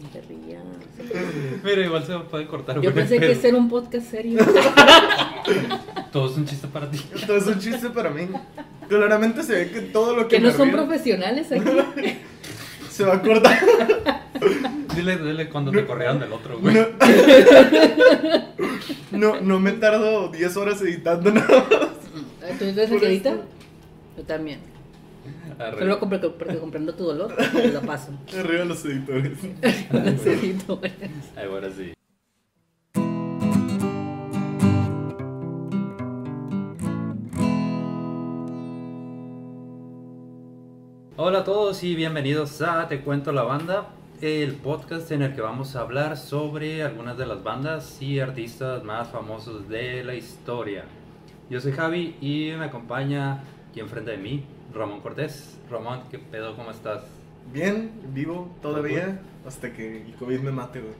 No te rías. Mira, igual se puede cortar. Yo pensé que era un podcast serio. Todo es un chiste para ti. Esto es un chiste para mí. Claramente se ve que todo lo que, Que no me son río profesionales aquí. se va a cortar. Dile, dile cuando te corrieron del otro, güey. No, no, no me tardo 10 horas editando nada más. ¿Tú eres el que edita? Yo también. Arre. Solo porque, porque comprendo tu dolor, te lo paso. Arriba los editores. Los editores. Ay, ahora sí. Hola a todos y bienvenidos a Te Cuento la Banda, el podcast en el que vamos a hablar sobre algunas de las bandas y artistas más famosos de la historia. Yo soy Javi y me acompaña aquí enfrente de mí, Ramón Cortés. Ramón, ¿qué pedo? ¿Cómo estás? Bien, vivo todavía hasta que el COVID me mate, güey.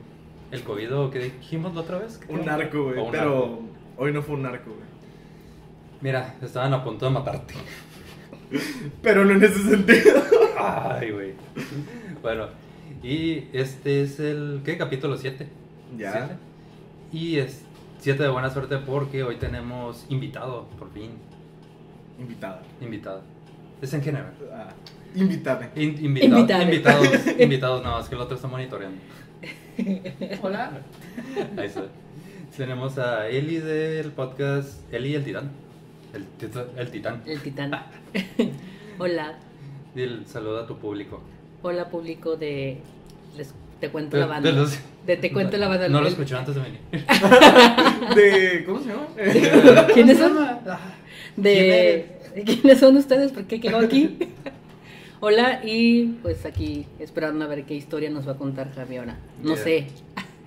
¿El COVID o qué dijimos la otra vez? Un narco, güey. Pero narco. hoy no fue un narco, güey. Mira, estaban a punto de matarte. Pero no en ese sentido. Ay, güey. Bueno, y este es el. ¿Qué? Capítulo 7. Ya. Y es 7 de buena suerte porque hoy tenemos invitado, por fin. Invitada. Invitado. Es en general. Ah, invítame. In- invitado- Invitado. Invitados, invitados, nada más que el otro está monitoreando. Hola. Ahí está. Tenemos a Eli del podcast Eli el Titán. El, el Titán. El titán. Hola. Dile saludo a tu público. Hola, público de. Les, te cuento De- la banda. de los- De Te cuento la banda. No lo escuché antes de venir. De. ¿Cómo se llama? ¿Quiénes son? De. ¿Quiénes son ustedes? ¿Por qué quedó aquí? Hola, y pues aquí esperando a ver qué historia nos va a contar Javi ahora. No sé.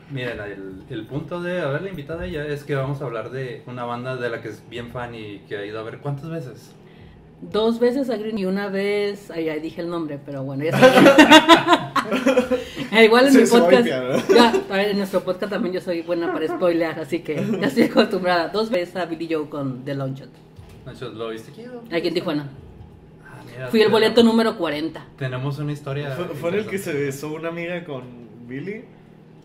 Miren, el, el punto de haberla invitada a ella es que vamos a hablar de una banda de la que es bien fan y que ha ido a ver cuántas veces. Dos veces a Green y una vez. Ay, ya dije el nombre, pero bueno, ya saben. Eh, Igual en mi podcast. Ya, en nuestro podcast también yo soy buena para spoilear, así que ya estoy acostumbrada. Dos veces a Billy Joe con The Launch Nacho, ¿Lo viste aquí? Aquí en Tijuana. Ah, mira, Fui el tenemos- boleto número 40. Tenemos una historia. Fue, el que se besó una amiga con Billy.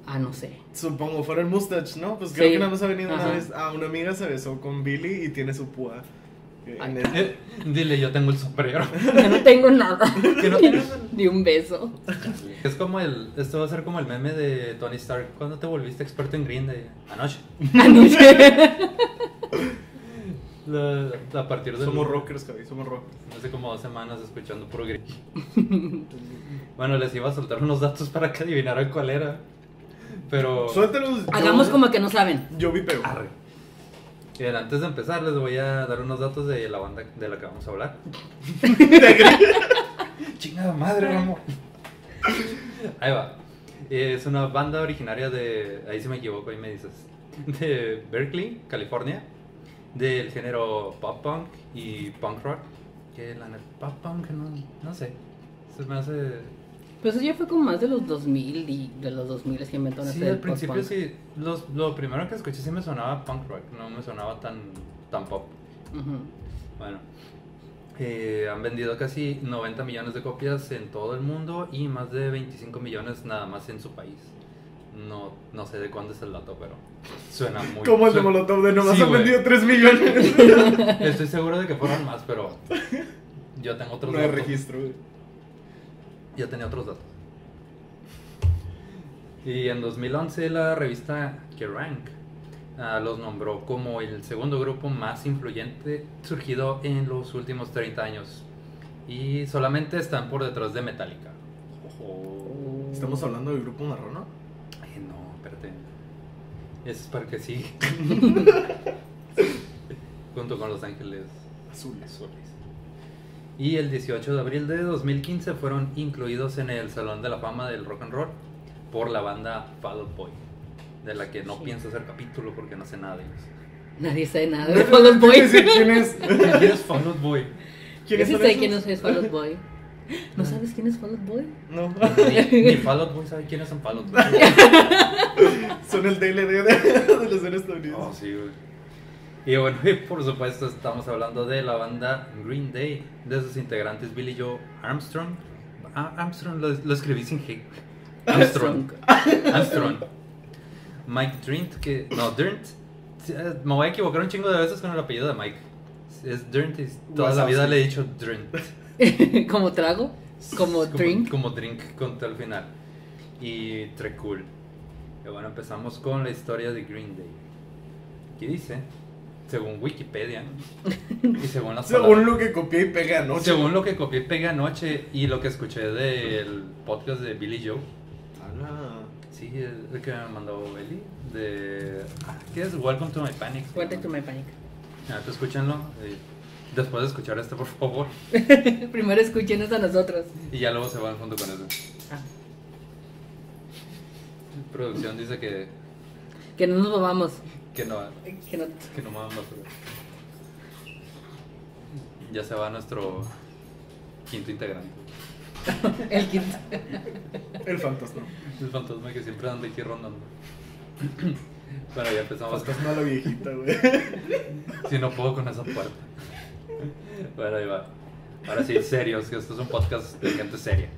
Ah, no sé. Supongo, fue el Mustache, ¿no? Pues creo Sí. que nada más ha venido una Ajá. vez. Ah, una amiga se besó con Billy y tiene su púa. eh, el- Eh, dile, yo tengo el sombrero. Yo no tengo nada. que no tienes Ni un beso. Es como el. Esto va a ser como el meme de Tony Stark. ¿Cuándo te volviste experto en Green Day? Anoche. Anoche. La- a partir de. Somos rockers, Javi, somos rockers. Hace como dos semanas escuchando puro Green. bueno, les iba a soltar unos datos para que adivinaran cuál era. Pero. Suéltalos. yo- Hagamos como que no saben. Yo vi pego. Arre. Bien, antes de empezar les voy a dar unos datos de la banda de la que vamos a hablar. Chingada madre, Ramón. Ahí va. Es una banda originaria de, ahí si me equivoco, ahí me dices, de Berkeley, California, del género pop punk y punk rock. Que la pop punk, no, no sé, se me hace... Pues eso ya fue como más de los 2000 y de los 2000 es que inventaron Sí, este al principio sí, los, lo primero que escuché sí me sonaba punk rock, no me sonaba tan, tan pop. Ujú. Bueno, eh, han vendido casi 90 millones de copias en todo el mundo y más de 25 millones nada más en su país. No, no sé de cuándo es el dato, pero suena muy... Como el de Molotov de nomás Sí, han vendido 3 millones. Estoy seguro de que fueron más, pero yo tengo otros no hay datos. registro, güey. Yo tenía otros datos. Y en 2011 la revista Kerrang ah, los nombró como el segundo grupo más influyente surgido en los últimos 30 años. Y solamente están por detrás de Metallica. Ojo. Estamos hablando del grupo marrón, ¿no? Ay, no, espérate. Es para que sí. Junto con Los Ángeles Azules. Azules. Y el 18 de abril de 2015 fueron incluidos en el Salón de la Fama del Rock and Roll por la banda Fall Out Boy, de la que no Sí. pienso hacer capítulo porque no sé nada de ellos. Nadie sabe nada de Fall Out Boy. ¿Quién es? ¿Quién es Fall Out Boy? Yo ¿Quiénes sí son sé esos? quién es Fall Out Boy. ¿No sabes quién es Fall Out Boy? No. Ni, ni Fall Out Boy sabe quiénes son Fall Out Boy. Son el DLD de, de los estadounidenses. Oh, sí, güey. Y bueno, y por supuesto estamos hablando de la banda Green Day, de sus integrantes Billy Joe Armstrong. Ah, Armstrong lo, lo escribí sin G. Armstrong. Armstrong. Mike Drint, que. No, Dirnt. Me voy a equivocar un chingo de veces con el apellido de Mike. Es Dirnt y toda la vida le he dicho Drint. como trago, como drink. Como drink con todo el final. Y Trekul. Y bueno, empezamos con la historia de Green Day. ¿Qué dice? Según Wikipedia. y según las Según lo que copié y pegué anoche. Según lo que copié y pegué anoche y lo que escuché del podcast de Billy Joe. Ah, Sí, el el que me mandó Eli. De. ah, ¿Qué es? Welcome to my panic. Welcome to my panic. Ah, te escúchenlo. eh, Después de escuchar este, por favor. Primero escuchen a nosotros. Y ya luego se van junto con eso. Ah, Producción dice que, que no nos vamos. que no, Que no. que no vamos Ya se va nuestro quinto integrante. El quinto. el fantasma. El fantasma que siempre anda aquí rondando. Bueno, ya empezamos. Fantasma la viejita, güey. Si no puedo con esa puerta. Bueno, ahí va. Ahora sí, serios, que esto es un podcast de gente seria.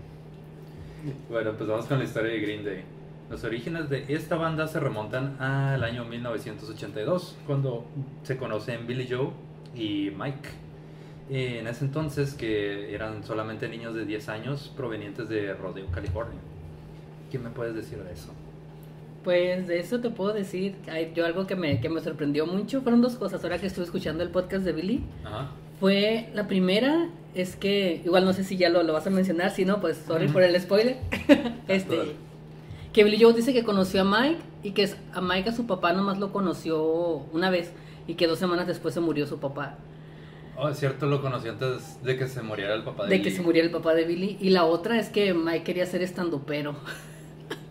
Bueno, empezamos con la historia de Green Day. Los orígenes de esta banda se remontan al año 1982, cuando se conocen Billy Joe y Mike. En ese entonces, que eran solamente niños de 10 años provenientes de Rodeo, California. ¿Qué me puedes decir de eso? Pues de eso te puedo decir. Yo algo que me, que me sorprendió mucho fueron dos cosas. Ahora que estuve escuchando el podcast de Billy, Ajá. Fue la primera es que igual no sé si ya lo, lo vas a mencionar, si no, pues sorry por el spoiler. este que Billy Joe dice que conoció a Mike y que a Mike a su papá nomás lo conoció una vez y que dos semanas después se murió su papá. Oh, es cierto, lo conocí antes de que se muriera el papá de De que Billy. se muriera el papá de Billy. Y la otra es que Mike quería ser estandupero.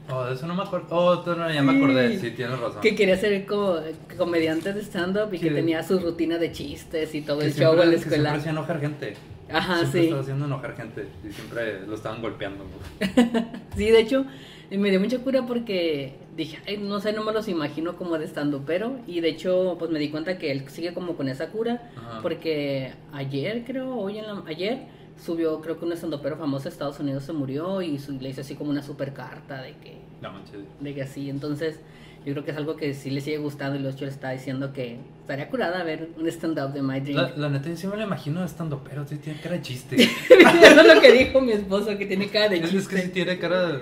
Oh, de eso no me acuerdo. Oh, no, ya me acordé. Sí. Tienes razón. Que quería ser como comediante de stand-up y que Que- tenía su rutina de chistes y todo el siempre- show en la que siempre escuela. hacía enojar gente. Ajá, siempre sí. estaba haciendo enojar gente. Y siempre lo estaban golpeando. Sí, de hecho, me dio mucha cura porque dije, "Ay, no sé, no me los imagino como de estando, pero Y de hecho, pues me di cuenta que él sigue como con esa cura. Ajá. Porque ayer, creo, hoy en la, ayer, subió, creo que un estandopero famoso de Estados Unidos se murió y su- le hizo así como una super carta de que, No manches. de que así. Entonces, yo creo que es algo que sí le sigue gustando y los le está diciendo que estaría curada ver un stand-up de My Dream. La, la neta, yo sí me lo imagino estando, pero sí tiene cara de chiste. Eso es lo que dijo mi esposo, que tiene cara de es, es que sí chiste. tiene cara de...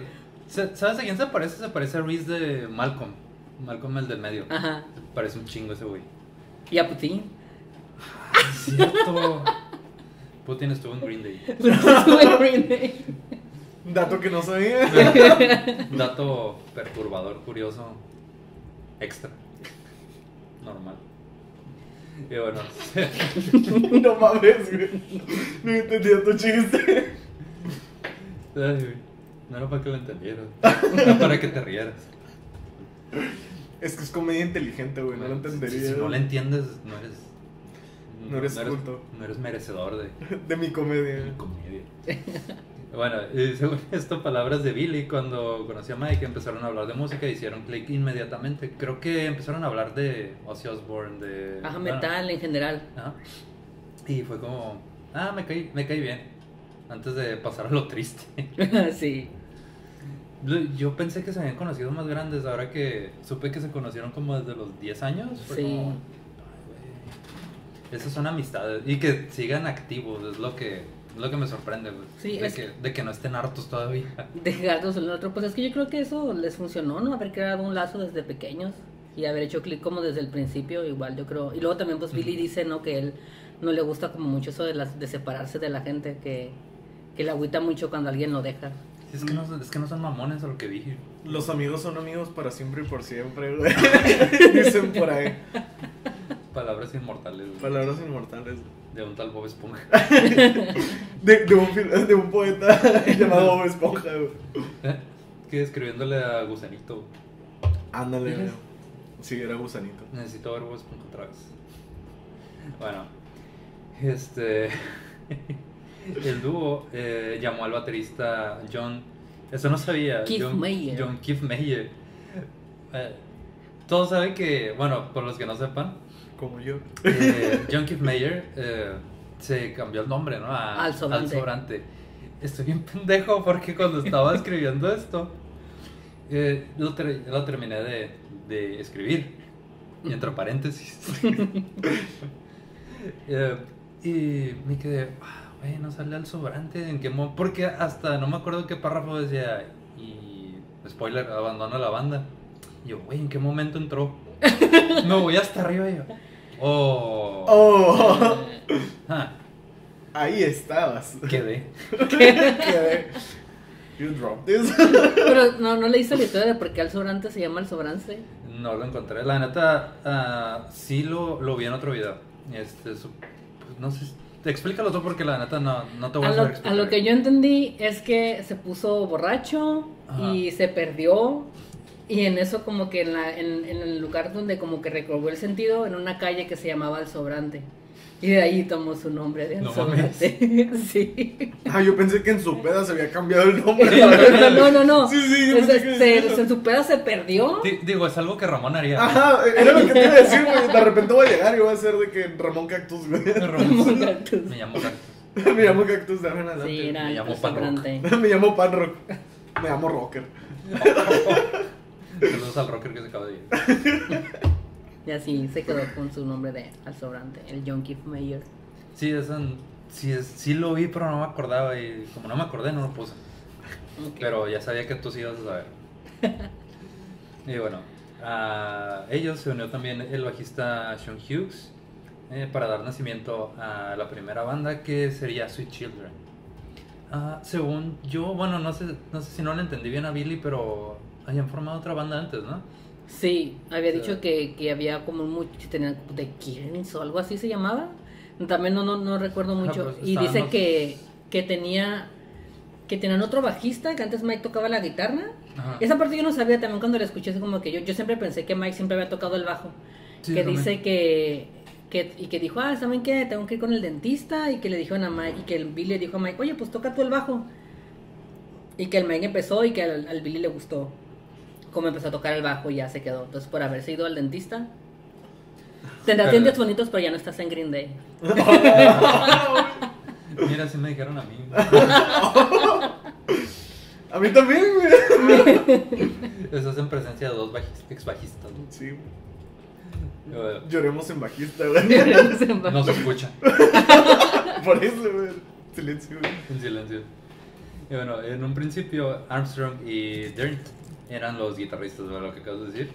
¿Sabes a quién se parece? Se parece a Reese de Malcolm. Malcolm el del medio. Ajá. Parece un chingo ese güey. Y a Putin. Es cierto. Putin estuvo en Green Day. Un dato que no sabía. Dato perturbador, curioso, extra. Normal. Y bueno, no mames, güey. No entendía tu chiste. ay, güey, no era para que lo entendieras, era para que te rieras. Es que es comedia inteligente, güey. No lo Si- entendería. Si, no lo entiendes, no eres. No eres culto. No eres merecedor de, De mi comedia. de comedia. Bueno, y según esto, palabras de Billy, cuando conoció a Mike, empezaron a hablar de música y hicieron clic inmediatamente. Creo que empezaron a hablar de Ozzy Osbourne, de. Ajá, bueno, metal en general. Ajá. Y fue como, ah, me caí, me caí bien. Antes de pasar a lo triste. sí. Yo- pensé que se habían conocido más grandes, ahora que supe que se conocieron como desde los 10 años. Fue Sí. como, "Ay, güey, Esas son amistades. Y que sigan activos, es lo que, es lo que me sorprende, güey. Sí, de, es- que, de que no estén hartos todavía. De gatos el otro. Pues es que yo creo que eso les funcionó, ¿no? Haber creado un lazo desde pequeños y haber hecho clic como desde el principio, igual yo creo. Y luego también, pues Billy dice, ¿no? Que él no le gusta como mucho eso de, las, de separarse de la gente, que, que le agüita mucho cuando alguien lo deja. Es que, no, son- es que no son mamones a lo que dije. Los amigos son amigos para siempre y por siempre, güey. Dicen por ahí. Palabras inmortales güey, Palabras inmortales. de un tal Bob Esponja. De, de, un, fil- de un poeta llamado Bob Esponja, güey. que escribiéndole a Gusanito. Ándale, güey. Sí, era gusanito. Necesito ver Bob Esponja otra vez. Bueno, este. El dúo eh, llamó al baterista John. Eso no sabía. Keith John, Mayer. John Keith Mayer. Eh, todos saben que, bueno, por los que no sepan, Como yo. eh, John Keith Mayer eh, se cambió el nombre, ¿no? A- Al Sobrante. Sobrante. Estoy bien pendejo porque cuando estaba escribiendo esto, Eh, lo, ter- lo terminé de, de escribir, y entre paréntesis. Eh, y me quedé, "Ah, güey, no sale al sobrante. ¿En qué mo-?" Porque hasta no me acuerdo qué párrafo decía. Y spoiler, abandona la banda. Y yo, güey, ¿en qué momento entró? Me voy hasta arriba yo. Oh. Oh, Ah, ahí estabas. quedé. Quedé. You dropped this. Pero no, no leíste la historia de por qué el sobrante se llama el sobrante. No lo encontré. La neta, ah, sí lo, lo vi en otro video. Este, su- pues, no sé. Explícalo tú porque la neta no, no te voy a, A lo, saber a explicar. lo que yo entendí es que se puso borracho y se perdió. Y en eso como que en, la- en, en el lugar donde como que recobró el sentido, en una calle que se llamaba El Sobrante. Y de ahí tomó su nombre de El No Sobrante. sí. Ah, yo pensé que en su peda se había cambiado el nombre. No, no, no, no. Sí, sí, yo Es- pensé que se, decía se- eso. su peda se perdió. Di- digo, es algo que Ramón haría. Ajá, era lo que te iba a decir, güey. De repente voy a llegar y voy a ser de que Ramón Cactus, güey. Ramón, Cactus. me llamo Cactus. Me llamo Cactus de en adelante. Sí, era Me llamo Pan Rock. Me llamo Pan Rock. Me llamo Rocker. Saludos al rocker que se acaba de ir. Y así se quedó con su nombre de Al Sobrante, el John Keith Mayer. Sí, eso, sí, es- sí lo vi, pero no me acordaba. Y como no me acordé, no lo puse. Ok. Pero ya sabía que tú sí ibas a saber. y bueno, a ellos se unió también el bajista Sean Hughes eh, para dar nacimiento a la primera banda que sería Sweet Children. Ah, según yo, bueno, no sé, no sé si no le entendí bien a Billy, pero habían formado otra banda antes, ¿no? Sí, había dicho que, que había como mucho, tenían de o algo así se llamaba. También no, no, no recuerdo mucho. pues, y dice que, que tenía que tenían otro bajista, que antes Mike tocaba la guitarra. Ajá. Esa parte yo no sabía también cuando la escuché, es como que yo, yo siempre pensé que Mike siempre había tocado el bajo. Sí, que también. dice que, que, y que dijo, ah, ¿saben qué? Tengo que ir con el dentista, y que le dijeron a Mike, y que el Billy le dijo a Mike, oye, pues toca tú el bajo. Y que el Mike empezó y que al, al Billy le gustó como empezó a tocar el bajo y ya se quedó. Entonces, por haberse ido al dentista. Tendrás Pero- dientes bonitos, pero ya no estás en Green Day. Mira, sí me dijeron a mí. A mí también, güey. Eso es en presencia de dos bajis- ex bajistas. ¿no? Sí, Eh, lloremos en bajista, güey. No se escucha. Por eso, güey. Silencio, güey. En silencio. Y bueno, en un principio Armstrong y Dirnt eran los guitarristas, ¿verdad? Lo que acabas de decir.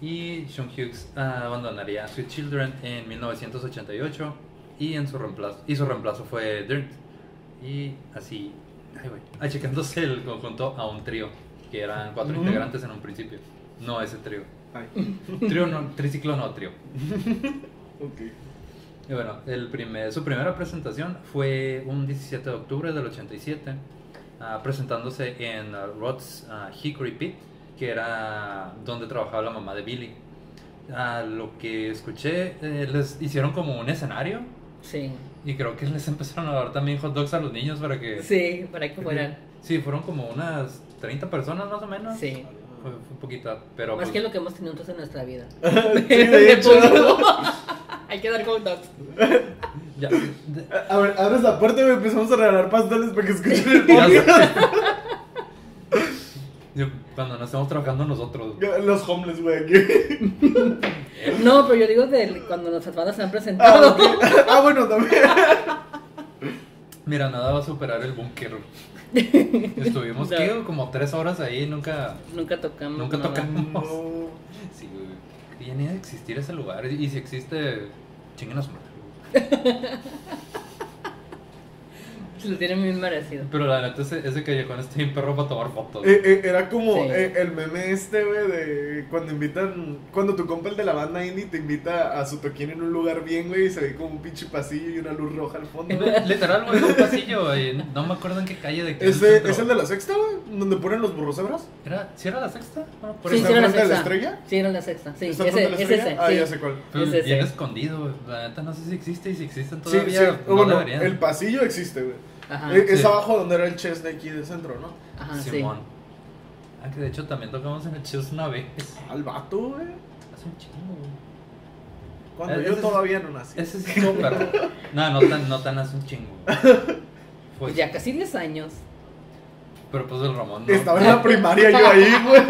Y Sean Hughes ah, abandonaría Sweet Children en 1988 y en su reemplazo y su reemplazo fue Dirnt. Y así, ay güey, achicándose el conjunto a un trío, que eran cuatro integrantes en un principio. No ese trío. Trío no, triciclo no, trío. ok. Y bueno, el primer, su primera presentación fue un 17 de octubre del 87, ah, presentándose en ah, Rod's ah, Hickory Pit, que era donde trabajaba la mamá de Billy. A lo que escuché, eh, les hicieron como un escenario Sí, y creo que les empezaron a dar también hot dogs a los niños para que... sí, para que fueran. Sí, fueron como unas 30 personas más o menos. Sí. Fue, fue poquita, pero... Más pues, que lo que hemos tenido nosotros en nuestra vida. Sí, de hecho. Hay que dar hot dogs. ya- A ver, abres la puerta y empezamos a regalar pasteles para que escuchen el podcast. Cuando no estamos trabajando nosotros. Los homeless, güey, aquí. No, pero yo digo de cuando nuestras bandas se han Ah, presentado. Ah, bueno, también. Mira, nada va a superar el búnker. Estuvimos, No. ¿qué? Como tres horas ahí nunca. Nunca tocamos. Nunca tocamos. No. Sí, güey. Viene a existir ese lugar. Y si existe, chinguen a su. Se lo tienen bien merecido. Pero la neta, ese, ese callejón está bien perro para tomar fotos. Eh, eh, era como Sí. eh, el meme este, güey, de cuando invitan, cuando tu compa el de la banda indie te invita a su toquín en un lugar bien, güey, y se ve como un pinche pasillo y una luz roja al fondo. güey. Literal, güey, un pasillo, güey. No me acuerdo en qué calle de qué. ¿Ese es el de la sexta, güey? ¿Donde ponen los burros hebras? ¿Era, ¿Sí era la sexta? Ah, por Sí, sí, era la enfrente de la sexta. estrella? Sí, era la sexta. Sí, ¿Está ese, la es ese. Ah, sí. ya sé cuál. Pero es ese. bien escondido, güey. La neta, no sé si existe y si existen Sí, todavía. sí. no bueno, deberían. el pasillo existe, güey. Ajá. Es sí. abajo donde era el chest de aquí del centro, ¿no? Ajá, sí. Simón. Ah, que de hecho también tocamos en el Chess una vez. Al vato, güey. Hace un chingo, güey. Cuando Eh, yo es- todavía no nací. Ese sí estuvo perro. No, no tan, no tan hace un chingo. Pues ya casi 10 años. Pero pues el Ramón no. Estaba en la primaria yo ahí, güey.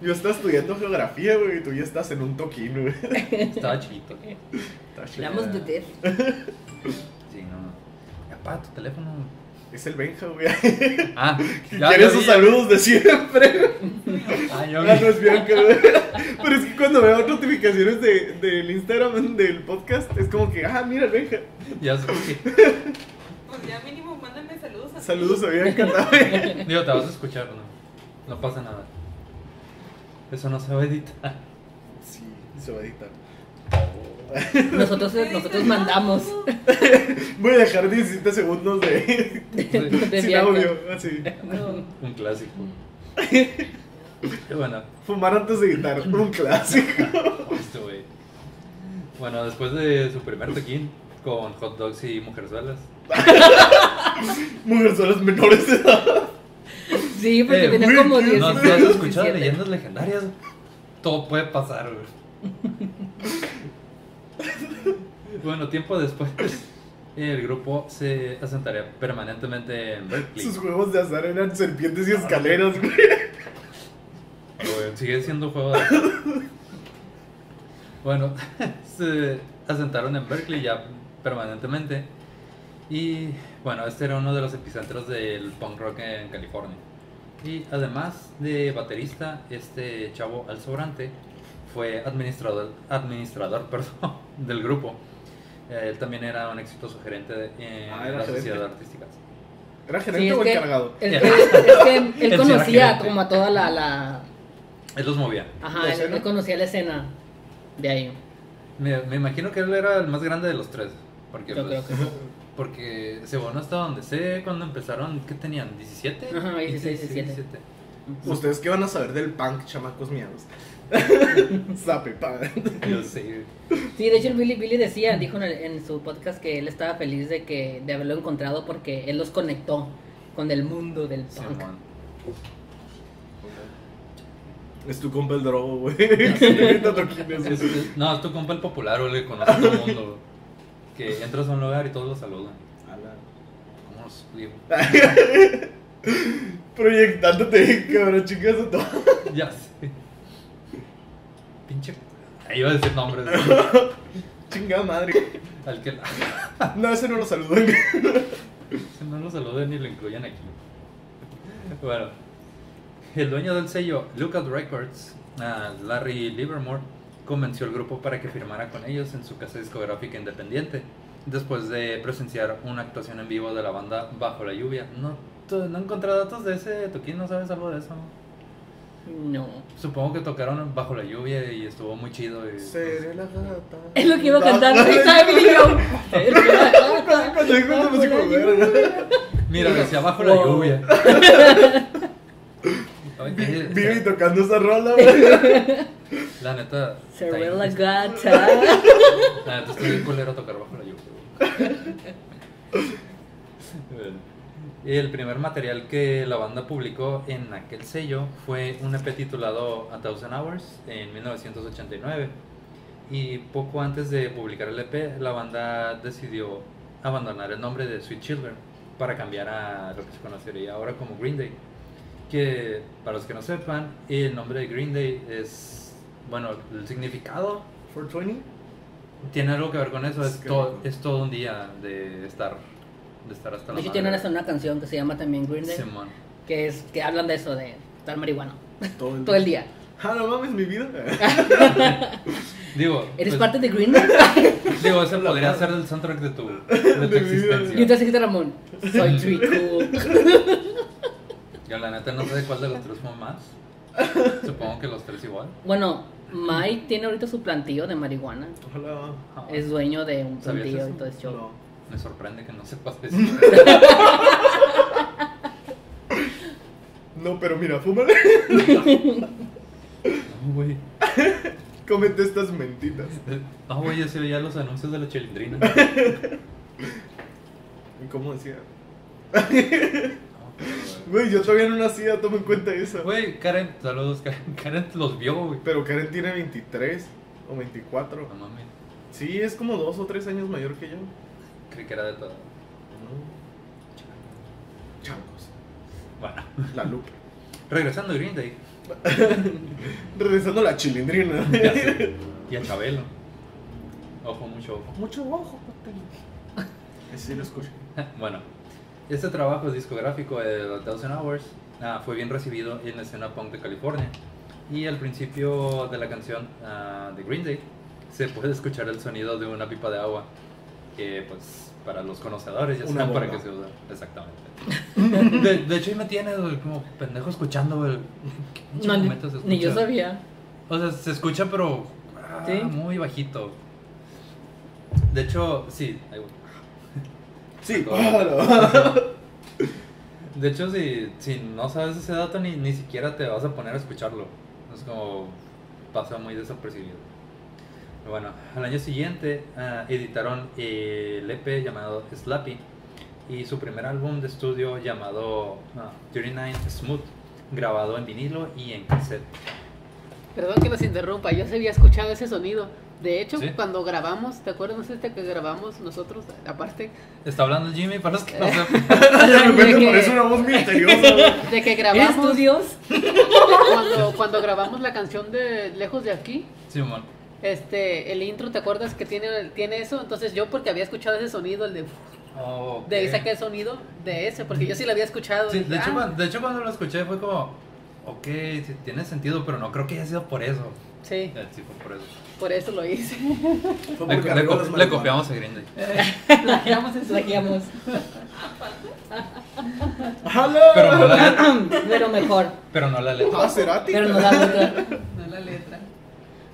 Yo estaba estudiando geografía, güey, y tú ya estás en un toquín, güey. Estaba chiquito. Está chido. Hablamos de Apaga tu teléfono. Es el Benja, güey. Ah, quiere ya sus saludos de siempre. Ah, ya Ah, vi. no es Bianca, güey. Pero es que cuando veo notificaciones de, del Instagram del podcast, es como que, ah, mira el Benja. Ya sé Pues ya mínimo mándenme saludos. a Saludos a Bianca también. Digo, te vas a escuchar, no. No pasa nada. Eso no se va a editar. Sí, se va a editar. Nosotros, nosotros mandamos. Voy a dejar 17 segundos de, de sin audio, así. Un clásico. Bueno, Fumar antes de editar, un clásico. güey. Bueno, después de su primer toquín con hot dogs y mujerzuelas. Mujerzuelas menores de edad. Sí, porque Eh, tenía como ¿qué? 10. ¿No has escuchado leyendas legendarias? Todo puede pasar, güey. Bueno, tiempo después, el grupo se asentaría permanentemente en Berkeley. Sus juegos de azar eran serpientes y escaleras, güey. Sigue siendo juego de... Bueno, se asentaron en Berkeley ya permanentemente. Y bueno, este era uno de los epicentros del punk rock en California. Y además de baterista, este chavo Al Sobrante fue administrador, administrador perdón, del grupo. Eh, Él también era un exitoso gerente de, en Ah, era la gerente. sociedad artística. ¿Era gerente o que, encargado? el- es, que él conocía como a toda la. la Él los movía. ajá, ¿La él, él conocía la escena de ahí. Me, me imagino que él era el más grande de los tres. Porque, Yo pues, creo que sí. Porque según hasta donde sé, cuando empezaron, ¿qué tenían? ¿17? Ajá, 16, 17. ¿Ustedes qué van a saber del punk, chamacos míos? Sape, pa. Yo sé. Sí, de hecho el Billy, Billy decía, dijo en, el- en su podcast que él estaba feliz de que de haberlo encontrado porque él los conectó con el mundo del punk. Es tu compa el drogo, güey. No, es tu compa el popular, güey, conoce a todo el mundo. güey. Que entras a un lugar y todos lo saludan. ¿Cómo los digo? Proyectándote, cabrón, chicas a todo. Ya sé. Ahí iba a decir nombres. güey. Chingada madre. Al que No, ese no lo saludan. Si no lo saluden ni lo incluyan aquí. Bueno, el dueño del sello, Lookout Records, Larry Livermore, convenció al grupo para que firmara con ellos en su casa discográfica independiente, después de presenciar una actuación en vivo de la banda Bajo la Lluvia. No, no encontré datos de ese toquín, ¿no sabes algo de eso? No. Supongo que tocaron Bajo la Lluvia y estuvo muy chido. y- Seré la gata. Es lo que iba a cantar. Música, verga. Mira, decía Bajo la. Lluvia. Vive tocando esa rola, güey. La neta. Seré la gata. La neta, estoy bien culero tocar bajo la lluvia. El primer material que la banda publicó en aquel sello fue un EP titulado A Thousand Hours en 1989. Y poco antes de publicar el EP, la banda decidió abandonar el nombre de Sweet Children para cambiar a lo que se conocería ahora como Green Day. Que, para los que no sepan, el nombre de Green Day es, bueno, el significado 420. tiene algo que ver con eso, es, Es que- todo, es todo un día de estar, de estar hasta la De hecho madre. tienen hasta una canción que se llama también Green Day, Simón. que es que hablan de eso, de estar marihuana Todo el, todo el día. Ah, no mames, mi vida. Digo, ¿Eres pues, parte de Green Day? digo, ese podría ser el soundtrack de tu, de tu De vida. Y existencia. entonces dijiste Ramón, soy Tree Cool. Yo la neta no sé cuál de los tres fue más. Supongo que los tres igual. Bueno, Mike tiene ahorita su plantillo de marihuana. Ojalá. Ah, Es dueño de un ¿Sabías plantillo eso? y todo ese show. No. Me sorprende que no sepas de eso. No, pero mira, fúmale. No, güey. Cómete estas mentitas. No, güey, yo sí veía los anuncios de la chilindrina. ¿Y cómo decía? Güey, yo todavía no nacía, toma en cuenta eso. Güey, Karen, saludos, Karen. Karen los vio, güey. Pero Karen tiene 23 o 24. No mames, Sí, es como dos o tres años mayor que yo. Creí que era de todo. No. Changos. Bueno, La lupa. regresando a Green Day. Regresando a la chilindrina. Ya sé. Y a Chabelo. Ojo, mucho ojo. Mucho ojo, Sí, lo escucho. Bueno, este trabajo discográfico de The Thousand Hours ah, fue bien recibido en la escena punk de California. Y al principio de la canción ah, de Green Day se puede escuchar el sonido de una pipa de agua. Que, pues, para los conocedores ya Una saben para qué se usa. Exactamente. De, de hecho, ahí me tiene como pendejo escuchando. El, No, ni, ni yo sabía. O sea, se escucha, pero ah, ¿Sí? muy bajito. De hecho, sí. ahí voy. Sí. De hecho, si, si no sabes ese dato, ni, ni siquiera te vas a poner a escucharlo. Es como pasa muy desapercibido. Bueno, al año siguiente ah, editaron eh, el EP llamado Slappy y su primer álbum de estudio llamado ah, 39 Smooth, grabado en vinilo y en cassette. Perdón que los interrumpa, yo se había escuchado ese sonido. De hecho, ¿Sí? cuando grabamos, ¿te acuerdas este que grabamos nosotros aparte? Está hablando Jimmy, para los que no Eh. sepan. De repente que- parece una voz misteriosa. De que ¿Eres grabamos tú, Dios? cuando, cuando grabamos la canción de Lejos de aquí, Simón. Este, el intro, ¿te acuerdas que tiene, tiene eso? Entonces yo porque había escuchado ese sonido, el de Oh, de ahí saqué el sonido de ese, porque yo sí lo había escuchado. Sí, y de, dije, hecho, "Ah". cuando, de hecho, cuando lo escuché fue como, ok, sí, tiene sentido, pero no creo que haya sido por eso. Sí, Eh, Sí, fue por eso. por eso lo hice. Le, co- copiamos a Green Day. Plagiamos eso. Plagiamos. Pero no la letra. Pero mejor. Pero no la letra. Ah. Pero no la letra. No la letra.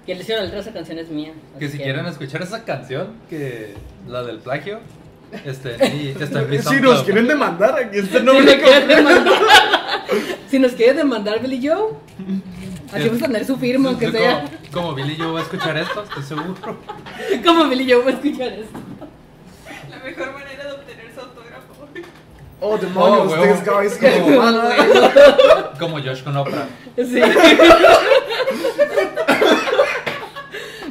Y el diseño de la letra de esa canción es mía. Que si quieren escuchar esa canción, que la del plagio, este, está en mi Si nos quieren demandar, aquí está el Si nombre. nos quieres demandar, si nos quieres demandar Billy Joe, así vamos a tener su firma, aunque sea. Como Billy yo voy a escuchar esto, estoy seguro. Como Billy Joe va a escuchar esto. La mejor manera de obtener su autógrafo. Oh, demonios, Oh, guy is Como- Como Josh con Oprah. Sí.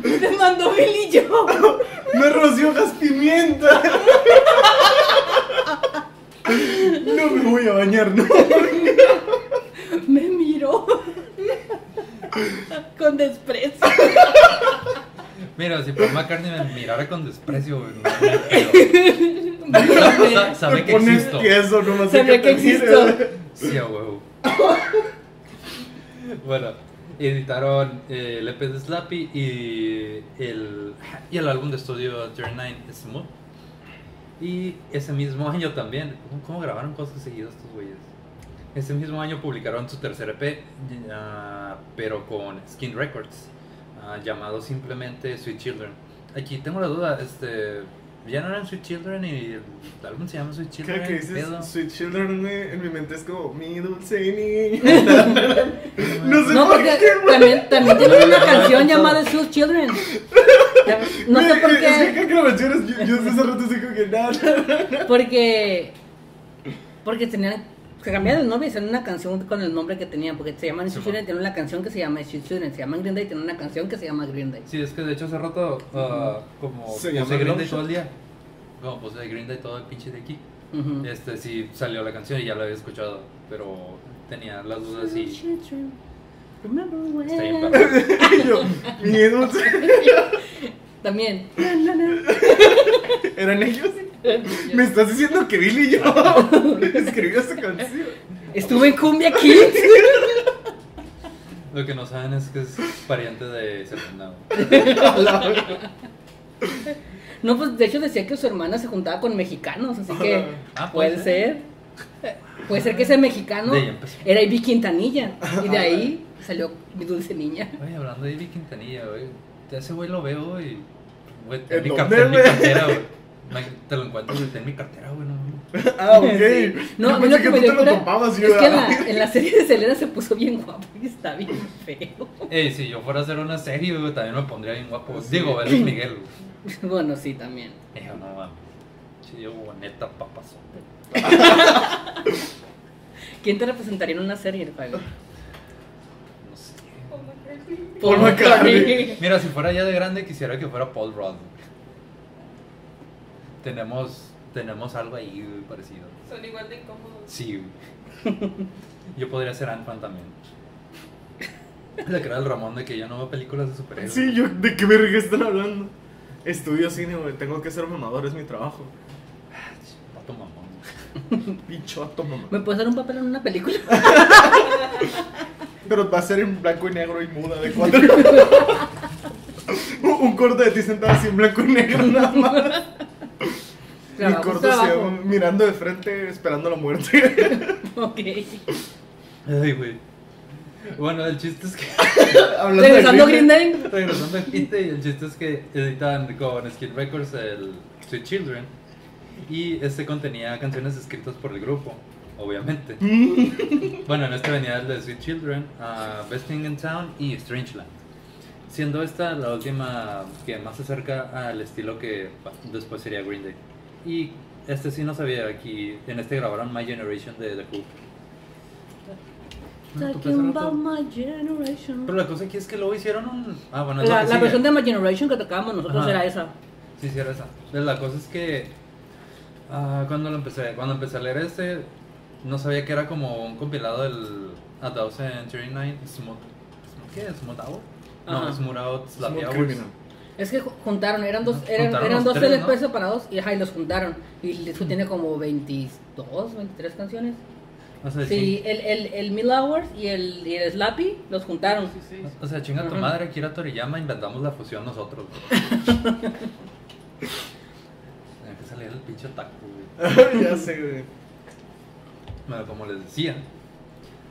Te mandó Billy Joe. Me roció gas pimienta. No me voy a bañar, no. Me miró. Con desprecio. Mira, si Paul McCartney me mirara con desprecio, no Sabe que existo. queso, nomás Sabe que mire. existo. Sí, a huevo. bueno, editaron eh, el EP de Slappy y el, y el álbum de estudio 39 Smooth. Y ese mismo año también, ¿cómo, grabaron cosas seguidas estos güeyes? Ese mismo año publicaron su tercer EP, ah, pero con Skin Records, ah, llamado simplemente Sweet Children. Aquí tengo la duda, este, ya no eran Sweet Children y el álbum se llama Sweet Children. Cada que ¿qué dices pedo? Sweet Children, güey, en mi mente es como mi dulce niña. No sé No, por porque qué, también, también tiene una canción llamada Sweet Children. No sé por Es que qué. cada que lo mencionas, yo, yo hace rato estoy como que nada. Porque. Porque tenían. Se cambiaron el nombre y hicieron una canción con el nombre que tenían. Porque se llaman Sí, Sweet Children, tienen una canción que se llama Children. Se llaman Green Day, tienen una canción que se llama Green Day. Sí, es que de hecho hace rato, ah, como Se puse llama Green Day Shot. todo el día, como puse Green Day todo el pinche de aquí, Ujú. este sí salió la canción y ya la había escuchado, pero tenía las dudas y Remember when- está bien yo. También. ¿Eran ellos? Me estás diciendo que Billy y yo escribió esa canción. Estuve en Cumbia Kids. Lo que no saben es que es pariente de verga. No, pues de hecho decía que su hermana se juntaba con mexicanos, así que Ah, puede puede ser. Puede ser que ese mexicano era Ivy Quintanilla. Y de ahí salió mi dulce niña. Oye, hablando de Ivy Quintanilla, güey, ese güey lo veo y, güey, está en ¿En mi, cartera, güey? Te lo está en mi cartera, güey, no. Ah, ok. Sí. No, Yo lo que que me tú te lo topabas. es yo, que en la, en la serie de Selena se puso bien guapo y está bien feo. Ey, si yo fuera a hacer una serie, güey, también me pondría bien guapo. Digo, Luis Miguel, güey. Bueno, sí, también. Hijo, no mames. Chido, boneta, papazote. ¿Quién te representaría en una serie, Fabio? No sé. Paul McCartney. Paul McCartney. Mira, si fuera ya de grande, quisiera que fuera Paul Rudd. Tenemos tenemos algo ahí parecido. Son igual de incómodos. Sí. Yo podría ser Ant-Man también. La cara del Ramón de que yo no veo películas de superhéroes. Sí, yo, ¿de qué verga están hablando? Estudio cine, güey. Tengo que ser mamador, es mi trabajo. Vato mamón. Pincho vato mamá. ¿Me puedes dar un papel en una película? Pero va a ser en blanco y negro y muda de cuatro. un un corto de ti sentado así en blanco y negro nada más. Trabajo, corto se trabajo. llama mirando de frente esperando la muerte. Ok. Ay, güey. Bueno, el chiste es que. Regresando a Green Day. Regresando a Green Day, el chiste es que editan con Skid Records el Sweet Children. Y este contenía canciones escritas por el grupo, obviamente. bueno, en este venía el de Sweet Children, uh, Best Thing in Town y Strangeland. Siendo esta la última que más se acerca al estilo que después sería Green Day. Y este sí no sabía, aquí en este grabaron My Generation de The Who. About my generation. Pero la cosa aquí es que luego hicieron un... Ah, bueno, es La, la versión de My Generation que tocábamos nosotros Ajá. era esa. Sí, sí, era esa. Entonces, La cosa es que ah, cuando lo empecé, cuando empecé a leer este, no sabía que era como un compilado del A Thousand Nine Smooth. ¿Qué? ¿Smooth Hour? No. Smooth Out Slappy Hours. Criminal. Es que ju- juntaron, eran dos, eran, Juntaron eran dos tres, LPs ¿no? separados y, ajá, y los juntaron. Y eso tiene como 22, 23 canciones. O sea, Sí, sí. el, el, el Mill Hours y el, y el Slappy los juntaron. Sí, sí. O sea, chinga tu madre, Akira Toriyama, inventamos la fusión nosotros. Tenía que salir el pinche otaku, güey. ya sé, güey. Bueno, como les decía,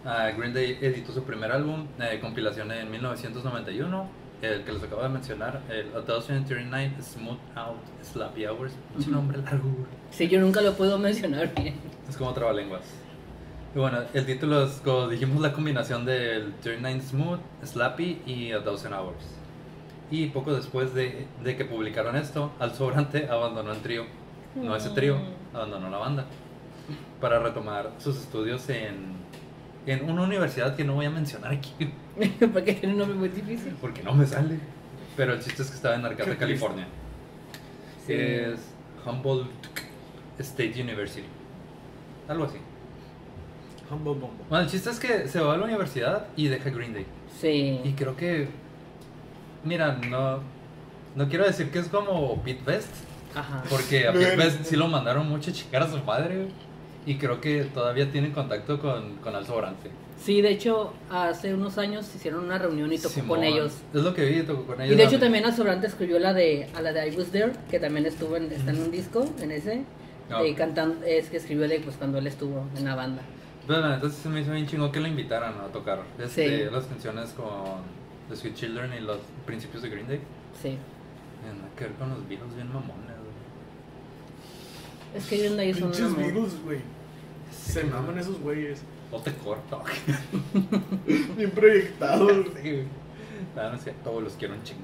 ah, Green Day editó su primer álbum, eh, compilación en 1991, el que les acabo de mencionar, el A Thousand Night Smooth Out Slappy Hours. Pinche nombre largo. Sí, yo nunca lo puedo mencionar bien. Es como trabalenguas. Y bueno, el título es, como dijimos, la combinación del 39 Smooth, Slappy y A Thousand Hours. Y poco después de, de que publicaron esto, Al Sobrante abandonó el trío. No ese trío, abandonó la banda. Para retomar sus estudios en, en una universidad que no voy a mencionar aquí, Porque tiene un nombre muy difícil. porque no me sale. Pero el chiste es que estaba en Arcata, Qué. California. Sí. Es Humboldt State University. Algo así. Humble Bumble. Bueno, el chiste es que se va a la universidad y deja Green Day. Y Sí. creo que. Mira, no. No quiero decir que es como Pete Best. Ajá. Porque a Pete Best sí lo mandaron mucho a chicar a su madre. Y creo que todavía tienen contacto con, con Al Sobrante. Sí, de hecho, hace unos años hicieron una reunión y tocó Simón. con ellos. Es lo que vi, tocó con ellos. Y de hecho también Al Sobrante escribió la de a la de I Was There, que también estuvo en, está en un disco, en ese. Ah, de ok. cantando, es que escribió de pues cuando él estuvo en la banda. Neta sí se me hizo bien chingón que lo invitaran a tocar. Este, Sí. Las canciones con The Sweet Children y los principios de Green Day. Sí. Nada que ver con los virus bien mamones. Es que Day es un Pinches virus, güey. Se maman esos güeyes. No te corto. Bien proyectados. Sí, güey. No, no cierto, güey, los quiero un chingo.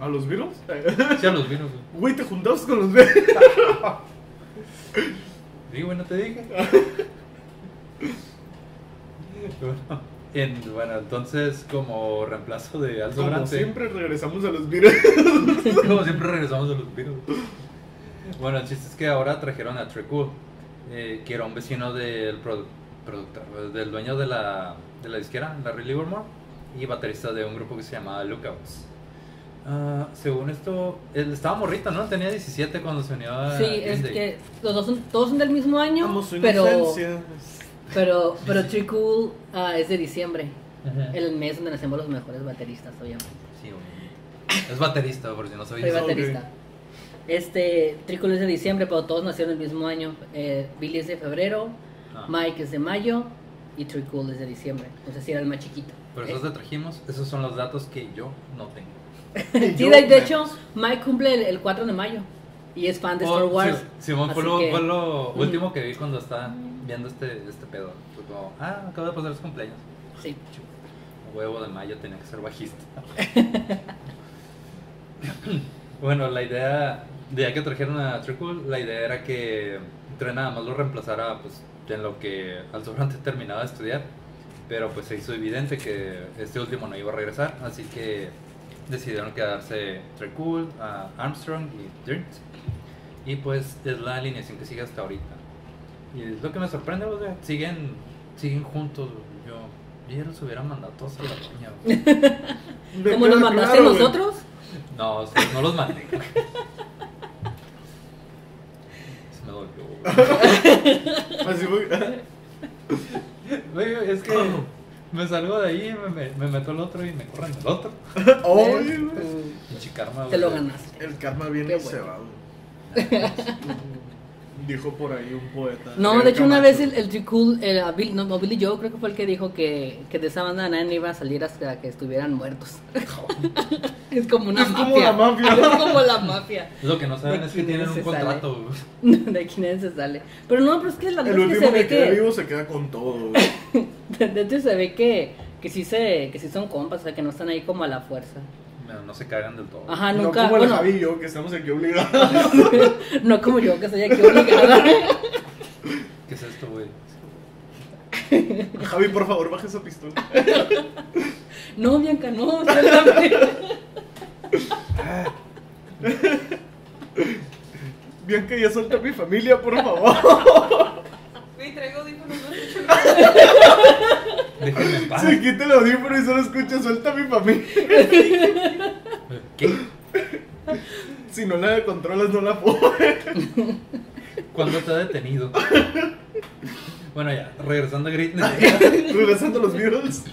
¿A los virus? Sí, a los virus, güey. Güey, te juntabas con los virus. Sí, güey, no te dije. bueno, en- bueno, entonces, como reemplazo de Al Como siempre regresamos a los virus. Como siempre regresamos a los virus. Bueno, el chiste es que ahora trajeron a Trecool, eh, que era un vecino del produ- productor, del dueño de la, de la disquera, Larry Livermore, y baterista de un grupo que se llamaba Lookouts. Ah, según esto, él estaba morrito, ¿no? Tenía 17 cuando se unió a Sí, Green es Day. que los dos son, todos son del mismo año, Amo su pero inocencia. pero pero Tree Cool ah, es de diciembre, Ujú. el mes donde nacemos los mejores bateristas, obviamente. Sí, güey. Es baterista, por si no Soy sabías. Ok. baterista. Este, Tree Cool es de diciembre, pero todos nacieron el mismo año. Eh, Billy es de febrero, Ah. Mike es de mayo y Tree Cool es de diciembre. Entonces sí era el más chiquito. Por eso te trajimos, esos son los datos que yo no tengo. Sí, de, hecho, Mike cumple el, el 4 de mayo y es fan de Star Oh, Wars. sí, Simón fue que- fue lo último que vi cuando estaba viendo este, este pedo. Fue como, ah, acaba de pasar su cumpleaños. Sí. Huevo de mayo tenía que ser bajista. bueno, la idea de ya que trajeron a Trickle, la idea era que Trey nada más lo reemplazara pues, en lo que al sobrante terminaba de estudiar. Pero pues se hizo evidente que este último no iba a regresar, así que decidieron quedarse Trickle, Armstrong y Dirt. Y pues es la alineación que sigue hasta ahorita. Y es lo que me sorprende, o sea, siguen, siguen juntos. Yo, yo ya los hubiera mandado todos a la. Me ¿Cómo nos mandaste claro, nosotros? No, o sea, no los mandé. güey. Se me dolió. güey. Así fue. Güey, es que me salgo de ahí, me, me, me meto al otro y me corren del otro. Ay, güey. Pinche karma, Te lo ganaste. El karma viene Qué y se bueno. va, güey. Dijo por ahí un poeta. No, de hecho una vez el, el Cool, el, Bill, no, Billy Joe creo que fue el que dijo que, que de esa banda nadie iba a salir hasta que estuvieran muertos. es como una Es como mafia. la mafia. Es como la mafia. Lo que no saben De es que tienen un contrato. de aquí nadie se sale. Pero no, pero es que la El es que último se que queda que... vivo se queda con todo. De hecho se ve que, que sí se, que sí son compas, o sea que no están ahí como a la fuerza. No, no se cagan del todo. Ajá, no nunca, como el Javi y yo, que estamos aquí obligados. no como yo que estoy aquí obligada. ¿Qué es esto, güey? Javi, por favor, baja esa pistola. No, Bianca, no. Bianca, ya suelta a mi familia, por favor. Güey, traigo audífonos, no Déjenme en paz. Se quita el audífono y solo escucha, suelta a mi familia. ¿Qué? Si no la controlas, no la puedo. ¿Cuándo te ha detenido? Bueno, ya, regresando a Green Day. Regresando a los Beatles.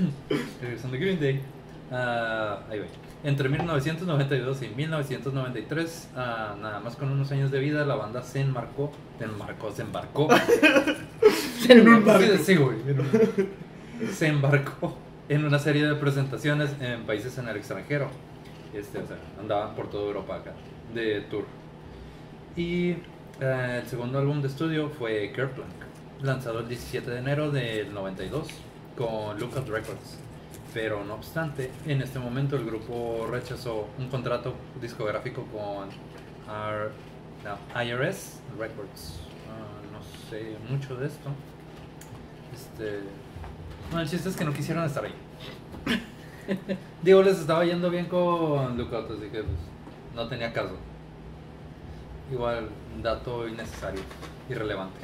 regresando a Green Day. ah, ahí va. Entre 1992 y 1993, ah, nada más con unos años de vida, la banda se enmarcó, se enmarcó, se embarcó. En un barco. Sí, sí, güey. en un- Se embarcó en una serie de presentaciones en países en el extranjero. Este, o sea, andaban por toda Europa acá, de tour. Y eh, el segundo álbum de estudio fue Kerplunk, lanzado el 17 de enero del 92 con Lookout Records. Pero no obstante, en este momento el grupo rechazó un contrato discográfico con R- no, IRS Records. Ah, no sé mucho de esto. Este, bueno, el chiste es que no quisieron estar ahí. Digo, les estaba yendo bien con Lookout, así que pues, no tenía caso. Igual, dato innecesario, irrelevante.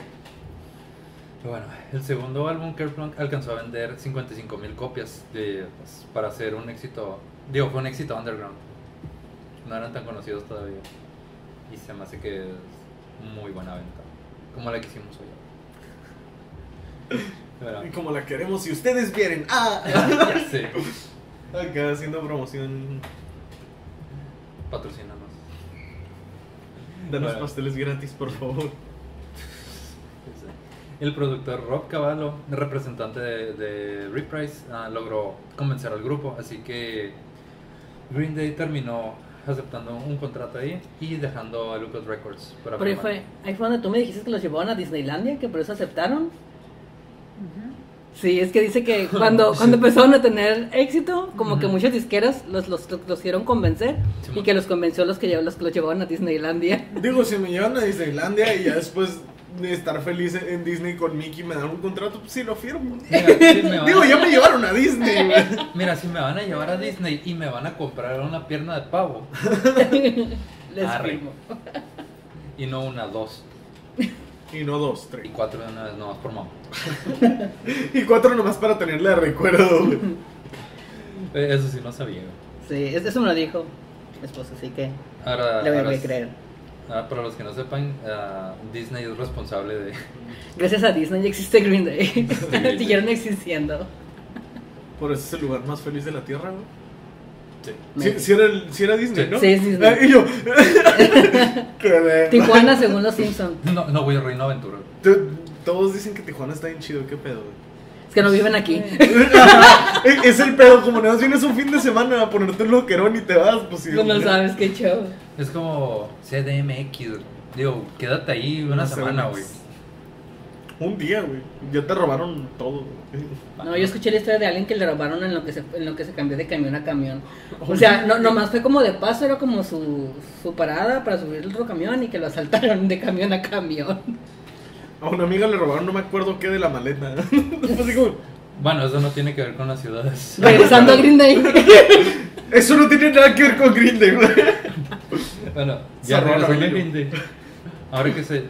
Pero bueno, el segundo álbum, Kerplunk, alcanzó a vender 55 mil copias de, pues, para ser un éxito. Digo, fue un éxito underground. No eran tan conocidos todavía. Y se me hace que es muy buena venta. Como la que hicimos hoy. Pero, Y como la queremos, si ustedes vienen. ¡Ah! ya sé. Acá haciendo promoción. Patrocínanos. Danos Bueno. pasteles gratis, por favor. El productor Rob Cavallo, representante de, de Reprise, ah, logró convencer al grupo, así que Green Day terminó aceptando un contrato ahí y dejando a Lucas Records para Pero ahí fue, ahí fue donde tú me dijiste que los llevaban a Disneylandia, que por eso aceptaron. Sí, es que dice que cuando, cuando empezaron a tener éxito, como que Ujú. muchas disqueras los, los, los hicieron convencer Sí, y que los convenció los que, los que los llevaban a Disneylandia. Digo, si me llevan a Disneylandia y ya después de estar feliz en Disney con Mickey me dan un contrato, pues sí lo firmo. Mira, si me van Digo, a- ya me llevaron a Disney. Mira, si me van a llevar a Disney y me van a comprar una pierna de pavo Les Arre. firmo. y no una, dos Y no dos, y tres. cuatro de una vez, no más por mamá. Y cuatro nomás para tenerle de recuerdo, güey. Eh, Eso sí no sabía. Sí, es- eso me lo dijo mi esposa, así que Ahora, le voy ahora a creer. ah, para los que no sepan, ah, Disney es responsable de Gracias a Disney ya existe Green Day. Green Day. Siguieron existiendo. Por eso es el lugar más feliz de la tierra, güey. Sí. Sí, era, el- sí era Disney, Sí. ¿no? Sí, sí, sí. Ah, y yo. Qué de- Tijuana según los Simpsons. No, no voy a Reino Aventura. Todos dicen que Tijuana está bien chido, qué pedo, güey. Es que no viven aquí. es es el pedo, como nada más vienes un fin de semana a ponerte un loquerón y te vas, pues sí. Tú no sabes qué show. Es como CDMX. Digo, quédate ahí una semana, güey. Un día, güey. Ya te robaron todo, güey. No, yo escuché la historia de alguien que le robaron en lo que se, en lo que se cambió de camión a camión. O sea, no, nomás fue como de paso, era como su, su parada para subir el otro camión y que lo asaltaron de camión a camión. A una amiga le robaron, no me acuerdo qué, de la maleta. Fue así como, Bueno, eso no tiene que ver con las ciudades. Regresando a Green Day. Eso no tiene nada que ver con Green Day, güey. bueno, ya regresando a. Green Day. ahora que se,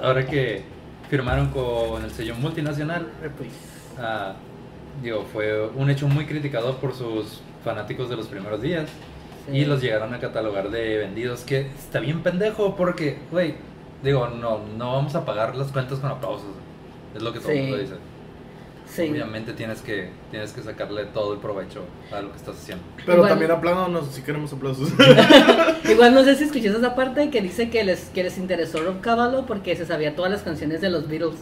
ahora que firmaron con el sello multinacional, Pues, ah, digo, fue un hecho muy criticado por sus fanáticos de los primeros días. sí. Y los llegaron a catalogar de vendidos, que está bien pendejo porque, güey, digo, no, no vamos a pagar las cuentas con aplausos. Es lo que todo el Sí. mundo dice. Sí. Obviamente tienes que, tienes que sacarle todo el provecho a lo que estás haciendo. Pero Igual- también apláudanos si queremos aplausos. Igual no sé si escuchaste esa parte que dice que les, que les interesó Rob Cavallo porque se sabía todas las canciones de los Beatles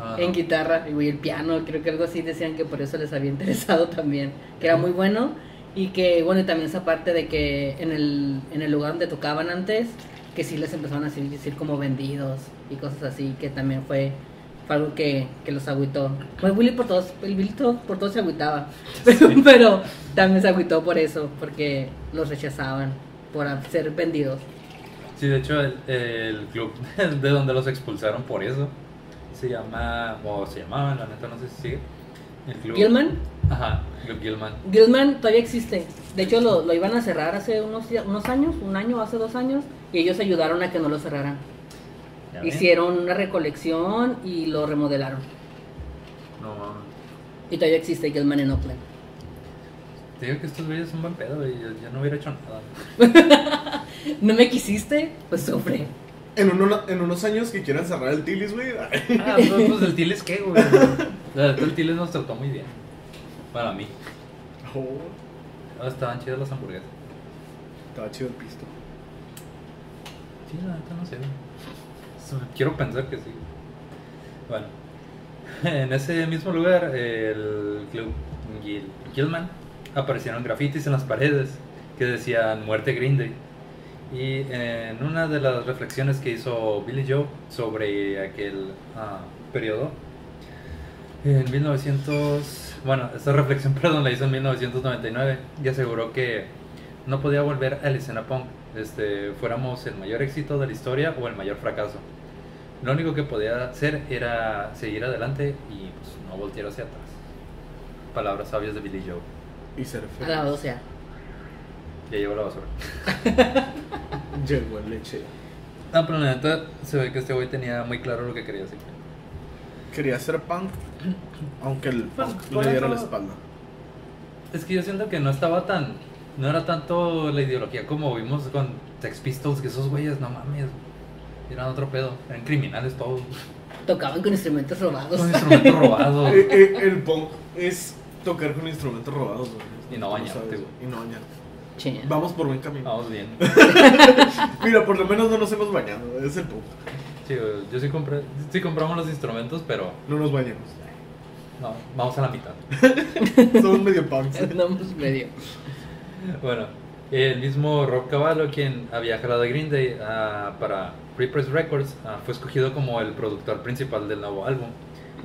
Ah, en guitarra y el piano, creo que algo así decían que por eso les había interesado también, que era muy bueno y que bueno, y también esa parte de que en el, en el lugar donde tocaban antes, que sí les empezaron a decir, decir como vendidos y cosas así, que también fue, fue algo que, que los agüitó. Pues Willy por todos, el Willy por todos se agüitaba, pero, pero también se agüitó por eso, porque los rechazaban por ser vendidos. Sí, de hecho, el, el club de donde los expulsaron por eso se llama, o se llamaba, la neta, no sé si sigue. El club. Gilman, Ajá, Club Gilman. Gilman todavía existe. De hecho, lo, lo iban a cerrar hace unos, unos años, un año, hace dos años, y ellos ayudaron a que no lo cerraran. Ya. Hicieron una recolección y lo remodelaron. No mames. Y todavía existe Gilman en Oakland. Te digo que estos güeyes son buen pedo, güey. Yo, yo no hubiera hecho nada. ¿No me quisiste? Pues sufre. en, uno- en unos años que quieran cerrar el Tilis, güey. Ah, pues, pues el Tiles, ¿qué, güey? La neta, el Tiles nos trató muy bien. Para mí. Oh, Ah, estaban chidas las hamburguesas. estaba chido el pisto. Sí, la neta no sé. güey. Quiero pensar que sí. Bueno, en ese mismo lugar, el club Gil Gilman aparecieron grafitis en las paredes que decían muerte Green. Y en una de las reflexiones que hizo Billy Joe sobre aquel ah, periodo, en 1900, bueno, esta reflexión, perdón, la hizo en 1999 y aseguró que no podía volver a la escena punk, este, fuéramos el mayor éxito de la historia o el mayor fracaso. Lo único que podía hacer era seguir adelante y pues, no voltear hacia atrás. Palabras sabias de Billy Joe. Y ser A la feliz. o sea. Ya llevo la basura. Llegó el leche. Ah, pero la neta se ve que este güey tenía muy claro lo que quería hacer. Quería ser punk, aunque el punk le diera la espalda. Es que yo siento que no estaba tan. No era tanto la ideología como vimos con Sex Pistols, que esos güeyes, no mames. Eran otro pedo. Eran criminales todos. Tocaban con instrumentos robados. Con instrumentos robados. Eh, eh, el punk es tocar con instrumentos robados, güey. Y no bañarte, güey. Y no bañarte. Vamos por buen camino. Vamos bien. Mira, por lo menos no nos hemos bañado. Es el punto. Sí, yo sí compré. Sí compramos los instrumentos, pero No nos bañamos. no, vamos a la mitad. Somos medio punks. Andamos medio. Bueno, el mismo Rob Cavallo, quien había jalado a Green Day ah, para Repress Records, ah, fue escogido como el productor principal del nuevo álbum,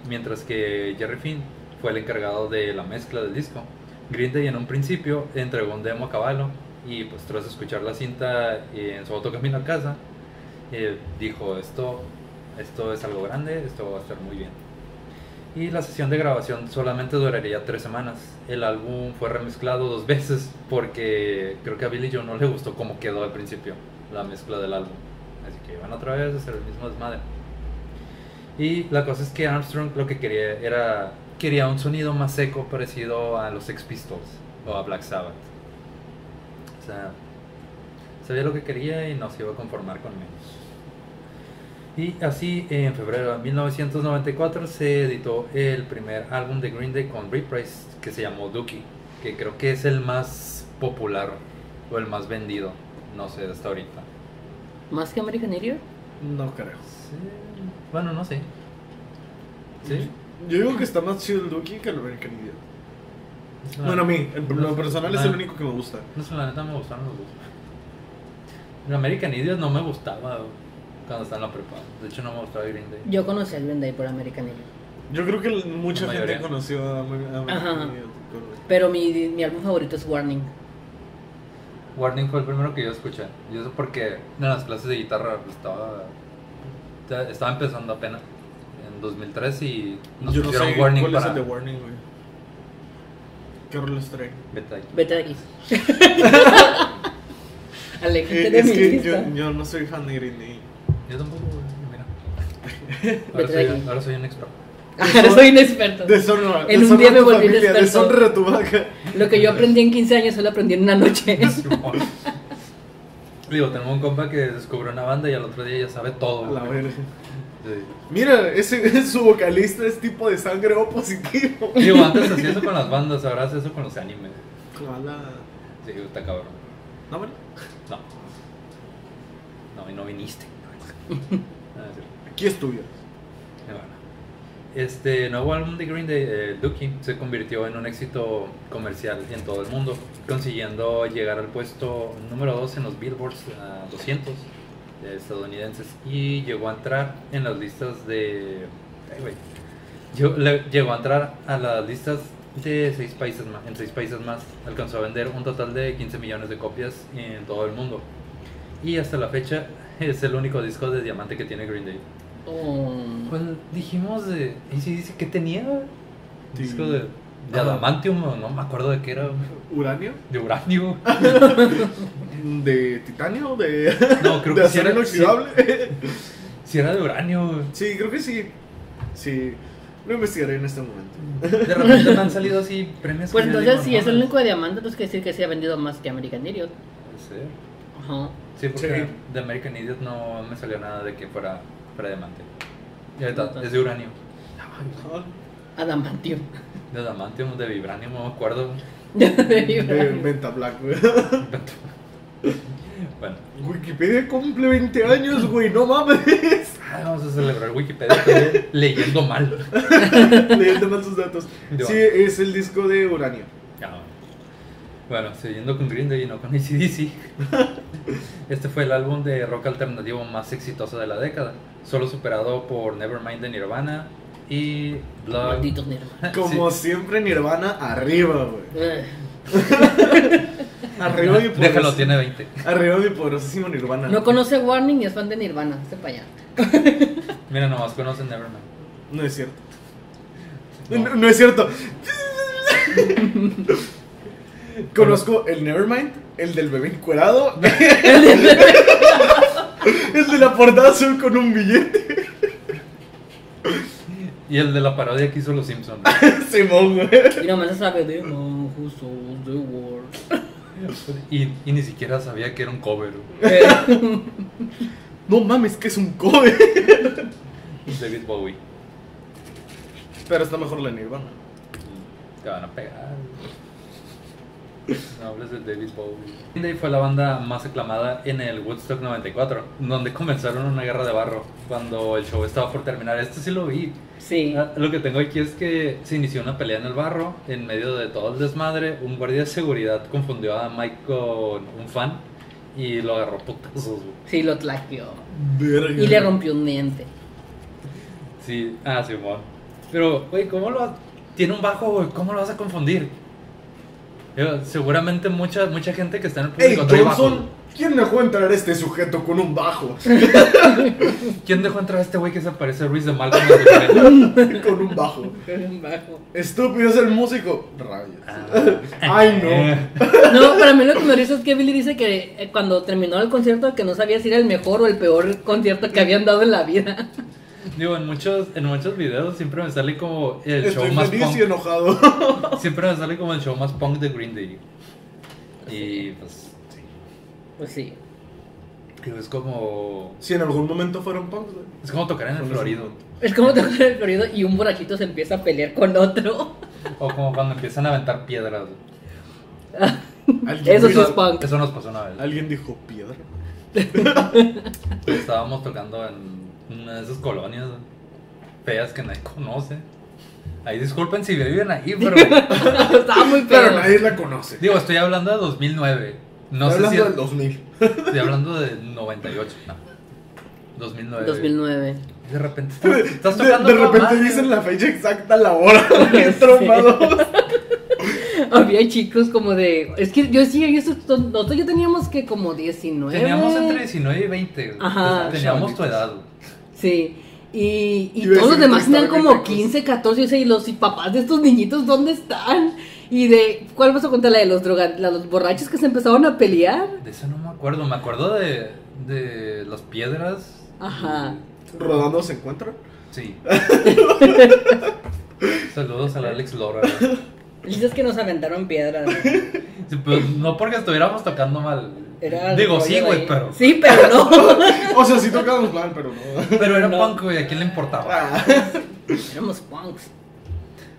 mientras que Jerry Finn fue el encargado de la mezcla del disco. Green en un principio entregó un demo a Cavallo y pues tras escuchar la cinta en su auto camino a casa, eh, dijo esto, esto es algo grande, esto va a estar muy bien. Y la sesión de grabación solamente duraría tres semanas. El álbum fue remezclado dos veces porque creo que a Billy Joe no le gustó cómo quedó al principio la mezcla del álbum. Así que iban otra vez a hacer el mismo desmadre. Y la cosa es que Armstrong lo que quería era quería un sonido más seco parecido a los Sex Pistols o a Black Sabbath. O sea, sabía lo que quería y no se iba a conformar con menos. Y así, en febrero de 1994 se editó el primer álbum de Green Day con Reprise que se llamó Dookie, que creo que es el más popular o el más vendido, no sé, hasta ahorita. ¿Más que American Idiot? No creo. Sí, Bueno, no sé. ¿Sí? Yo digo que está más chido el Dookie que el American Idiot. Bueno, a mí, no lo personal es el único que me gusta. No sé, la neta me gustaron los dos. El American Idiot no me gustaba cuando estaba en la prepa. De hecho, no me gustaba Green Day. Yo conocí a Green Day por American Idiot. Yo creo que mucha La gente mayoría. conoció a Amer- a American Ajá. Idiot. Pero mi, mi álbum favorito es Warning. Warning fue el primero que yo escuché. Y eso porque en las clases de guitarra pues, estaba, estaba empezando apenas. En 2003 y nos Yo no pusieron sé Warning cuál para... es el de Warning, güey. ¿Qué roles trae? Vete aquí. Vete de aquí. Aléjate Eh, de es mi que lista. yo, yo no soy fan de Green Day. Yo tampoco, güey, mira. Ahora soy, ahora soy un experto. Ahora soy inexperto. Deshonra. En un día me volví familia, inexperto. Deshonra tu vaca. Lo que yo aprendí en 15 años, solo aprendí en una noche. Digo, tengo un compa que descubrió una banda y al otro día ya sabe todo. A la verga. Sí. Mira, ese, su vocalista es tipo de sangre O positivo. Digo, antes hacía eso con las bandas, ahora hace eso con los animes. Ojalá. Sí, está cabrón. No, bueno. No. No, y no viniste. Ah. Aquí es tuyo. Este nuevo álbum de Green Day, eh, se convirtió en un éxito comercial en todo el mundo, consiguiendo llegar al puesto número 2 en los Billboards ah, 200 eh, estadounidenses y llegó a entrar en las listas de... ay. Llegó, le- llegó a entrar a las listas de seis países más, en seis países más. Alcanzó a vender un total de 15 millones de copias en todo el mundo. Y hasta la fecha es el único disco de diamante que tiene Green Day. Cuando dijimos de. ¿Y si dice que tenía? Sí. Disco de. De Ah. adamantium, o no me acuerdo de qué era. ¿Uranio? De uranio. ¿De titanio? ¿De, No, creo de que sí era, inoxidable? Si era de uranio. Sí, creo que sí. Sí. Lo investigaré en este momento. De repente me han salido así premios. Pues entonces, si es el único de diamante, pues quiere decir que sí ha vendido más que American Idiot. puede ser. Ajá. Sí, porque Sí. de American Idiot no me salió nada de que fuera, fuera diamante. Y ahorita es de uranio. Adamantium. De adamantium, de vibranium, no me acuerdo. De De Venta Black, güey. Bueno, Wikipedia cumple 20 años, güey, no mames. ah, vamos a celebrar Wikipedia también, leyendo mal. Leyendo mal sus datos. Sí, es el disco de Uranio. Bueno, siguiendo con Green Day y no con ACDC. Este fue el álbum de rock alternativo más exitoso de la década, solo superado por Nevermind de Nirvana y Blood. Malditos Nirvana. Como Sí. siempre, Nirvana arriba, güey. Ugh. Arriba mi Déjalo, tiene 20. Arriba mi poderosísimo Nirvana. No conoce Warning y es fan de Nirvana. Este para allá. Mira, nomás conocen Nevermind. No es cierto. No. No, no es cierto. Conozco el Nevermind, el del bebé encuerado, el de la portada azul con un billete. Y el de la parodia que hizo Los Simpsons. Simón, güey. Y nomás se sabe de Who Sold the World. Y, y ni siquiera sabía que era un cover. No mames, que es un cover. David Bowie. Pero está mejor la Nirvana. Te van a pegar. No hables de David Bowie. Green Day fue la banda más aclamada en el Woodstock 94, donde comenzaron una guerra de barro cuando el show estaba por terminar. Esto sí lo vi. Sí. Ah, Lo que tengo aquí es que se inició una pelea en el barro, en medio de todo el desmadre. Un guardia de seguridad confundió a Mike con un fan y lo agarró putazos. Sí, lo tlaqueó. Verga. Y le rompió un diente. Sí, ah, Simón. Pero, güey, ¿cómo lo tiene un bajo, güey? ¿Cómo lo vas a confundir? Yo, seguramente mucha mucha gente que está en el Ey, público bajo. Johnson, ¿quién dejó entrar a este sujeto con un bajo? ¿Quién dejó entrar a este güey que se parece a Ruiz de Malcolm? con un bajo. Un bajo. Estúpido es el músico. Rayos. Ah. Ay, no. No, para mí lo que me risa es que Billy dice que eh, cuando terminó el concierto que no sabía si era el mejor o el peor concierto que habían dado en la vida. Digo, en muchos, en muchos videos siempre me sale como el Estoy show más feliz y enojado. Siempre me sale como el show más punk de Green Day. Y pues, sí. Pues sí. Digo, es como. Si en algún momento fueron punks, güey. Es como tocar en el Florido. Es como tocar el corrido y un borrachito se empieza a pelear con otro. O como cuando empiezan a aventar piedras. Eso sí es punk. Eso nos pasó una vez. Alguien dijo piedra. Estábamos tocando en una de esas colonias feas que nadie conoce. Ahí disculpen si viven ahí, pero. Estaba muy Pero feo. nadie la conoce. digo, estoy hablando de 2009. No Estoy sé si. del 2000. Estoy hablando de 98. No. 2009. 2009. De repente estás, estás De, tocando. de toda repente dicen la fecha exacta, la hora. Bien Sí. trombados. Había chicos como de. Es que yo sí, yo, nosotros ya teníamos que como 19. Teníamos entre 19 y 20. güey. Ajá. Teníamos tu edad. Sí. Y, y todos los demás tenían como bien 15, 14, y los y papás de estos niñitos, ¿dónde están? Y de. ¿Cuál vas a contar? La de los droga, la de los borrachos que se empezaron a pelear. De eso no me acuerdo. Me acuerdo de, de las piedras Ajá. Rodando se encuentran. Sí. Saludos al Alex Lora. Dices que nos aventaron piedras. Sí, pues, no porque estuviéramos tocando mal. Era Digo, sí, güey, pero. Sí, pero no. O sea, sí tocamos mal, pero no. Pero era No. punk, güey, ¿a quién le importaba? Ah, Éramos punks.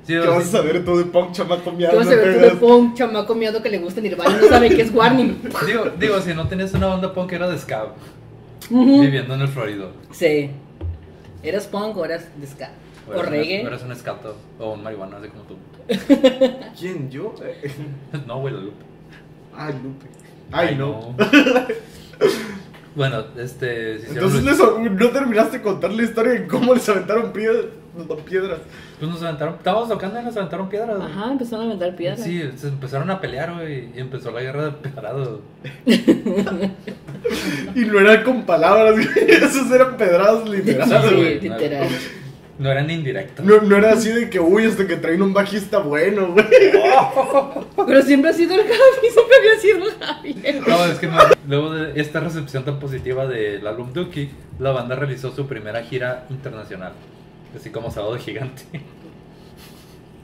Sí, ¿Qué vas a saber tú de punk chamaco ¿Qué miado? vas a te tú de punk chamaco miado que le gusta Nirvana y no sabe qué es warning? Digo, digo, si no tenías una banda punk era de ska, Ujú. viviendo en el Florido. Sí. ¿Eras punk o eras de ska? O eras un- reggae. Eras un escato o un marihuana, así como tú. ¿Quién? ¿Yo? No, güey, la Lupe. Ay, Lupe. Ay, no. bueno, este. si Entonces les- no terminaste de contar la historia de cómo les aventaron piedras. piedras. Pues nos aventaron. Estábamos tocando y nos aventaron piedras. güey. Ajá, empezaron a aventar piedras. Sí, se empezaron a pelear, güey. Y empezó la guerra de pedrados. Y no eran con palabras, güey. Esos eran pedradas Sí, literales, güey. literal. No eran indirectos. No, no era así de que, uy, hasta que traen un bajista bueno, güey. Pero siempre ha sido el Javi, siempre había sido el Javi. No, es que no- luego de esta recepción tan positiva del álbum Dookie, la banda realizó su primera gira internacional. Así como Sábado Gigante.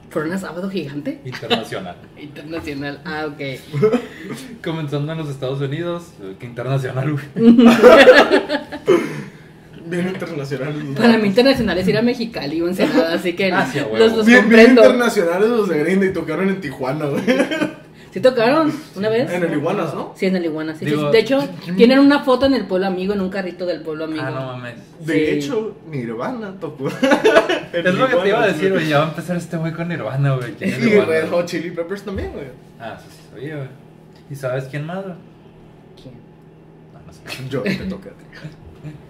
¿Fueron a Sábado Gigante? Internacional. Internacional. Ah, ok. Comenzando en los Estados Unidos, eh, que internacional, güey. Bien internacional. Para mí internacional es ir a Mexicali o Ensenada, así que Ah, sí, los, los Bien, bien internacionales los de Green Day tocaron en Tijuana, güey. ¿Sí tocaron una vez? En el Iguanas, ¿no? Sí, en el Iguana, sí, sí, Digo- sí. De hecho, tienen una foto en el pueblo amigo, en un carrito del pueblo amigo. Ah, no mames. De Sí. hecho, Nirvana tocó. Es lo que te iba a decir, güey. Ya va a empezar este güey con Nirvana, güey. ¿Quién es Y Nirvana? Red Hot Chili Peppers también, güey. Ah, eso sí sabía, güey. ¿Y sabes quién más, güey? ¿Quién? No, no sé. Yo te toqué.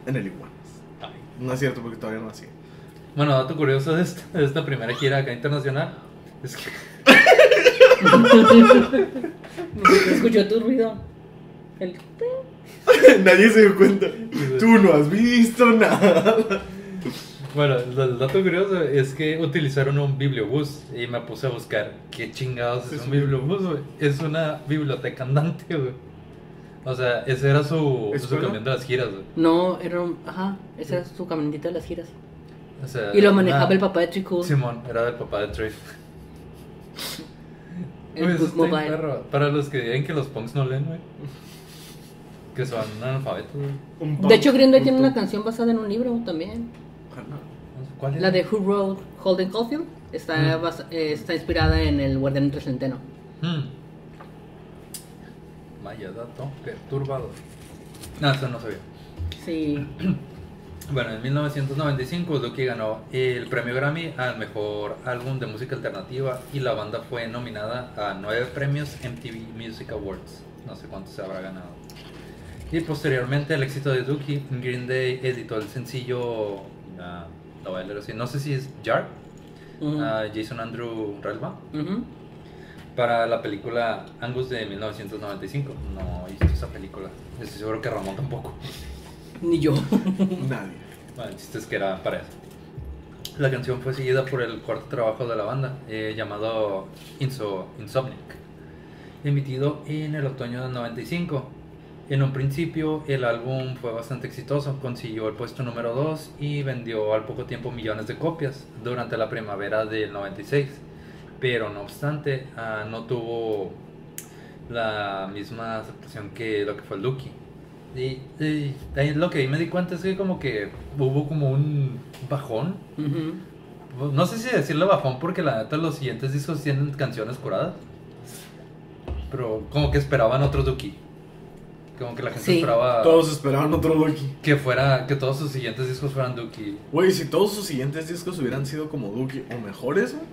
En el Iguanas. No es cierto porque todavía no nací. Bueno, dato curioso de esta, de esta primera gira acá internacional es que ¿Escuchó tu ruido? El... Nadie se dio cuenta. Tú no has visto nada. Bueno, el el dato curioso es que utilizaron un bibliobús y me puse a buscar qué chingados es un bibliobús, güey. Es una biblioteca andante, güey. O sea, ese era su, su camión de las giras, güey. No, era un... Ajá, esa es su camioneta de las giras. O sea, Y lo manejaba una- el papá de Tricool. Simón, era del papá de Trey. El bien Mobile. perro. Para los que digan que los punks no leen, güey. Que son analfabetos, güey. Un De hecho, Green Day tiene una canción basada en un libro también. ¿Cuál es? La de Who Wrote Holden Caulfield está, Mm. basa- eh, está inspirada en el Guardián entre Centeno. Hmm. Vaya dato perturbador. No, eso no sabía. Sí. Bueno, en 1995 Dookie ganó el premio Grammy al mejor álbum de música alternativa y la banda fue nominada a nueve premios MTV Music Awards. No sé cuántos se habrá ganado. Y posteriormente al éxito de Dookie, Green Day editó el sencillo, ah, lo voy a leer así, no sé si es Jar, Ujú. a Jason Andrew Relva, Ujú. Para la película Angus de 1995. No he visto esa película, estoy seguro que Ramón tampoco. Ni yo. Nadie. Bueno, el chiste es que era para eso. La canción fue seguida por el cuarto trabajo de la banda, eh, llamado Inso, Insomniac, emitido en el otoño del 95. En un principio el álbum fue bastante exitoso, consiguió el puesto número 2 y vendió al poco tiempo millones de copias durante la primavera del 96. Pero no obstante, ah, no tuvo la misma aceptación que lo que fue el Dookie. Y, y ahí lo que ahí me di cuenta es que como que hubo como un bajón. No sé si decirle bajón porque la neta los siguientes discos tienen canciones curadas. Pero como que esperaban otro Dookie. Como que la gente Sí. esperaba Todos esperaban otro Dookie. que fuera que todos sus siguientes discos fueran Dookie. Güey, si todos sus siguientes discos hubieran sido como Dookie o mejores, güey.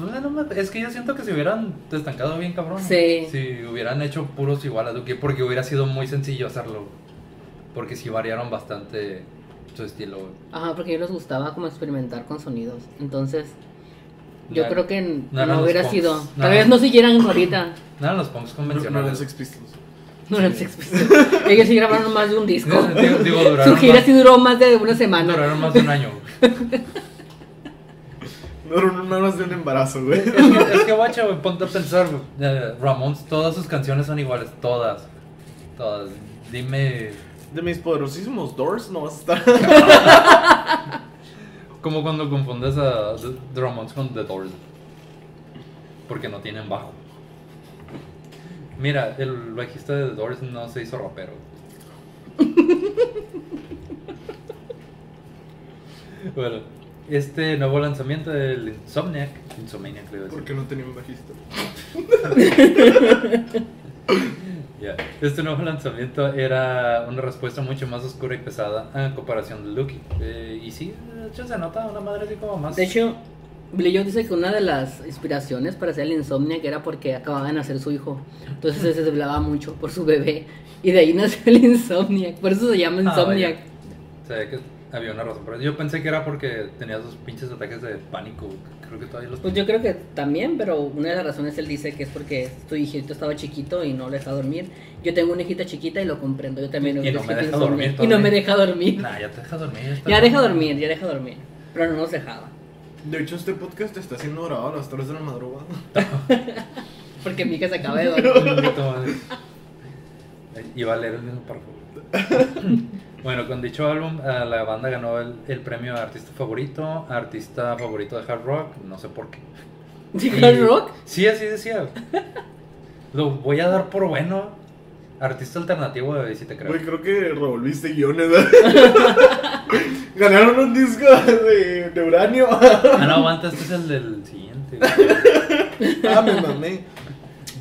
Pues, es que yo siento que se hubieran estancado bien cabrón. Sí. Si hubieran hecho puros igual a Dookie porque hubiera sido muy sencillo hacerlo. Porque si variaron bastante su estilo. Ajá, porque a ellos les gustaba como experimentar con sonidos. Entonces, yo No- creo que no no, los hubiera punks. sido. No. Tal vez no siguieran ahorita. No eran los punks No, no eran convencionales. Sex Pistols. No eran Sex Pistols. Ellos sí grabaron más de un disco. digo, digo, Su gira más, sí duró más de una semana. duraron más de un año. No era un- nada más de un embarazo, güey. Es que, es que guacha, güey, ponte a pensar, güey. Ramones, todas sus canciones son iguales, todas. Todas. Dime De mis poderosísimos Doors no vas a estar. Como cuando confundes a The The Ramones con The Doors. Porque no tienen bajo. Mira, el bajista de The Doors no se hizo rapero. bueno, este nuevo lanzamiento del Insomniac. Insomniac, decir. Porque no tenía un bajista. Ya. Este nuevo lanzamiento era una respuesta mucho más oscura y pesada en comparación de Lucky. Eh, y sí, de hecho se nota una madre así como más. De hecho, Billy Joe dice que una de las inspiraciones para hacer el Insomniac era porque acababa de nacer su hijo. Entonces se desvelaba mucho por su bebé. Y de ahí nació el Insomniac. Por eso se llama Ah, Insomniac. O sea, que había una razón por eso. Yo pensé que era porque tenía esos pinches ataques de pánico. Creo que todavía los Pues yo creo que también, pero una de las razones él dice que es porque su hijito estaba chiquito y no le deja dormir. Yo tengo una hijita chiquita y lo comprendo. Yo también Y he no me deja dormir Y no me deja dormir. Nah, ya te deja dormir. Ya bien. deja dormir, ya deja dormir. Pero no nos dejaba. De hecho, este podcast está siendo grabado a las 3 de la madrugada. Porque mi hija se acaba de dormir. Un poquito más. Iba a leer el mismo párrafo. Bueno, con dicho álbum, eh, la banda ganó el, el premio a artista favorito, artista favorito de hard rock, no sé por qué. ¿De hard rock? Sí, así decía. Lo voy a dar por bueno. Artista alternativo, de si te creo. Güey, creo que revolviste guiones. ¿verdad? Ganaron un disco de, de uranio. Ah, no, aguanta, este es el del siguiente. güey. ah, me mamé. Dice-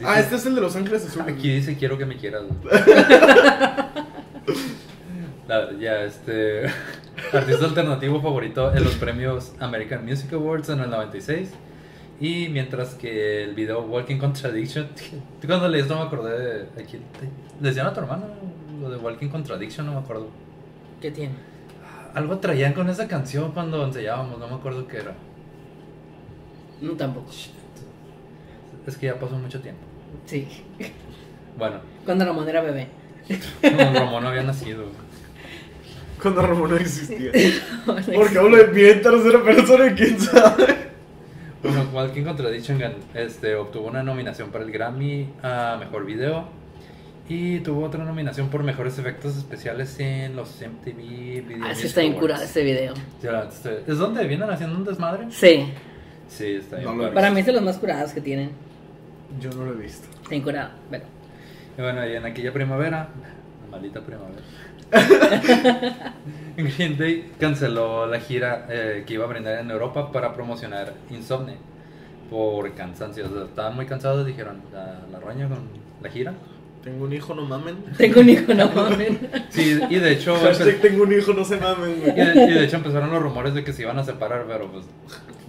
Ah, este es el de Los Ángeles Azules. Aquí dice quiero que me quieras. güey. La- ya, este. Artista alternativo favorito en los premios American Music Awards en el 96. Y mientras que el video Walking Contradiction. ¿Tú cuando leías no me acordé de. ¿a quién te- ¿Le decían a tu hermano? Lo de Walking Contradiction, no me acuerdo. ¿Qué tiene? Algo traían con esa canción cuando ensayábamos, no me acuerdo qué era. No, tampoco. Es que ya pasó mucho tiempo. Sí. Bueno, Cuando Ramón era bebé. no, Ramón no había nacido. Cuando Ramón no existía. Porque hablo de mí en tercera persona, quién sabe. Bueno, Walking Contradiction este, obtuvo una nominación para el Grammy a Mejor Video y tuvo otra nominación por Mejores Efectos Especiales en los MTV Video Ah, sí está bien curado ese video. Ya, este, ¿Es donde vienen haciendo un desmadre? Sí. Sí, está bien. No. Para mí es de los más curados que tienen. Yo no lo he visto. Está bien curado. Bueno. Y bueno, y en aquella primavera, maldita primavera, Green Day canceló la gira eh, que iba a brindar en Europa para promocionar Insomne por cansancio. O sea, estaban muy cansados, dijeron, la, la roña con la gira. Tengo un hijo, no mamen. Tengo un hijo, no mames. Sí, y de hecho, Hashtag tengo un hijo, no se mamen, y de, y de hecho empezaron los rumores de que se iban a separar, pero pues,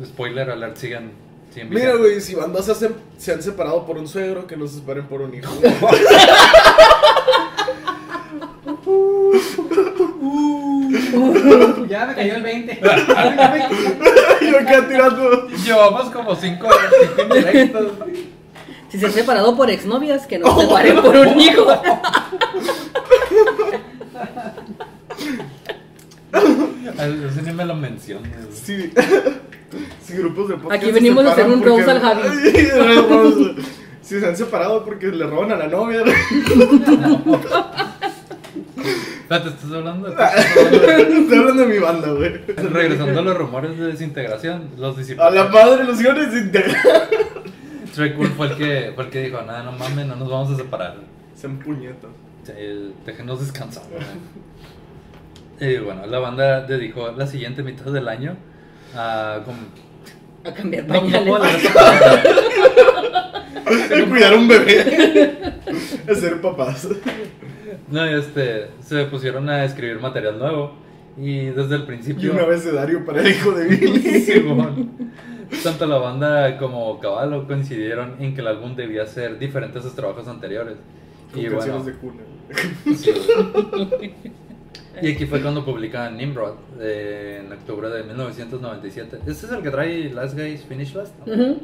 spoiler alert, siguen, siguen Mira, güey, si bandas se, se han separado por un suegro, que no se separen por un hijo. Ya me cayó el 20. Yo acá tirando. Llevamos como cinco, cinco indirectos. Si se han separado por exnovias, que no se separen por un hijo. Ay, Ese ni me lo menciones. Sí. Si grupos de podcast Aquí se venimos a hacer un porque- al Javi. Si se han separado porque le roban a la novia. Espérate, ¿estás hablando de Estoy hablando de mi banda, güey. Regresando a los rumores de desintegración, los A discípulos. la madre los iban a desintegrar. Trey Cool fue el que, fue el que dijo, nada, no mames, no nos vamos a separar. Se empuñetan. Eh, déjenos descansar. Y bueno, la banda dedicó la siguiente mitad del año a... com- A cambiar No, no pañales. leer esa A cuidar un bebé. Ser papás. No, este, se pusieron a escribir material nuevo y desde el Y principio... un abecedario para el hijo de Billy. Simón. Tanto la banda como Caballo coincidieron en que el álbum debía ser diferente a sus trabajos anteriores. Con Y canciones bueno, de cuna. sí. Y aquí fue cuando publican Nimrod eh, en octubre de 1997. Este es el que trae Last Guys Finish Last. ¿no? Ujú. Ay,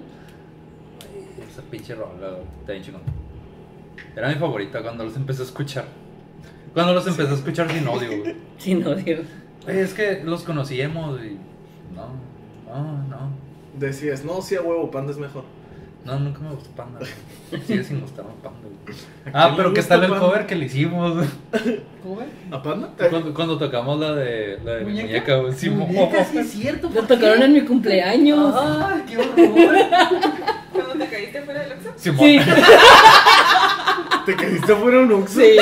Esa pinche rola, está bien chingón. Era mi favorita cuando los empecé a escuchar. Cuando los empecé a escuchar sin odio, güey. Sin odio. Es que los conocíamos y. No, no, no. Decías, no, sí, a huevo, Panda es mejor. No, nunca me gustó Panda. güey. Sigue sin gustarme Panda. güey. ¿A Ah, pero le ¿qué gusta tal el Panda? cover que le hicimos? güey? ¿Cómo ves? ¿A Panda? Cuando, cuando tocamos la de, la de mi ¿Muñeca? muñeca, güey. Sí, Muñeca, sí es cierto. Lo tocaron en mi cumpleaños. ¡Ah, qué horror! Fuera del Oxxo. Sí, ¿Te caíste fuera un Oxxo? sí.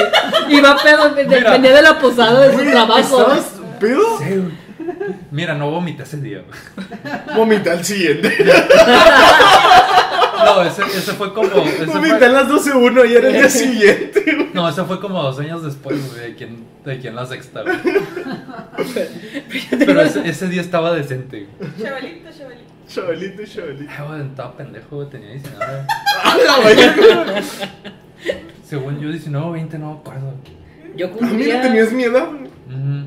Iba pedo, dependía de la posada de su trabajo. ¿Estabas pedo? Sí. Mira, no vomité ese día. güey. Vomité al siguiente. No, ese, ese fue como. Ese Vomité a fue, las 12.01 y era el día siguiente. güey. no, ese fue como dos años después, güey, de quien, de quien la sexta, güey. Pero ese, ese día estaba decente, güey. Chavalito, chavalito. Chavalito, chavalito. Ay, güey, estaba pendejo, güey, tenía 19. ¡A la verga! Según yo, 19 o 20, no me acuerdo. Yo Ah, Mira, cumplía, tenías miedo. Ujú.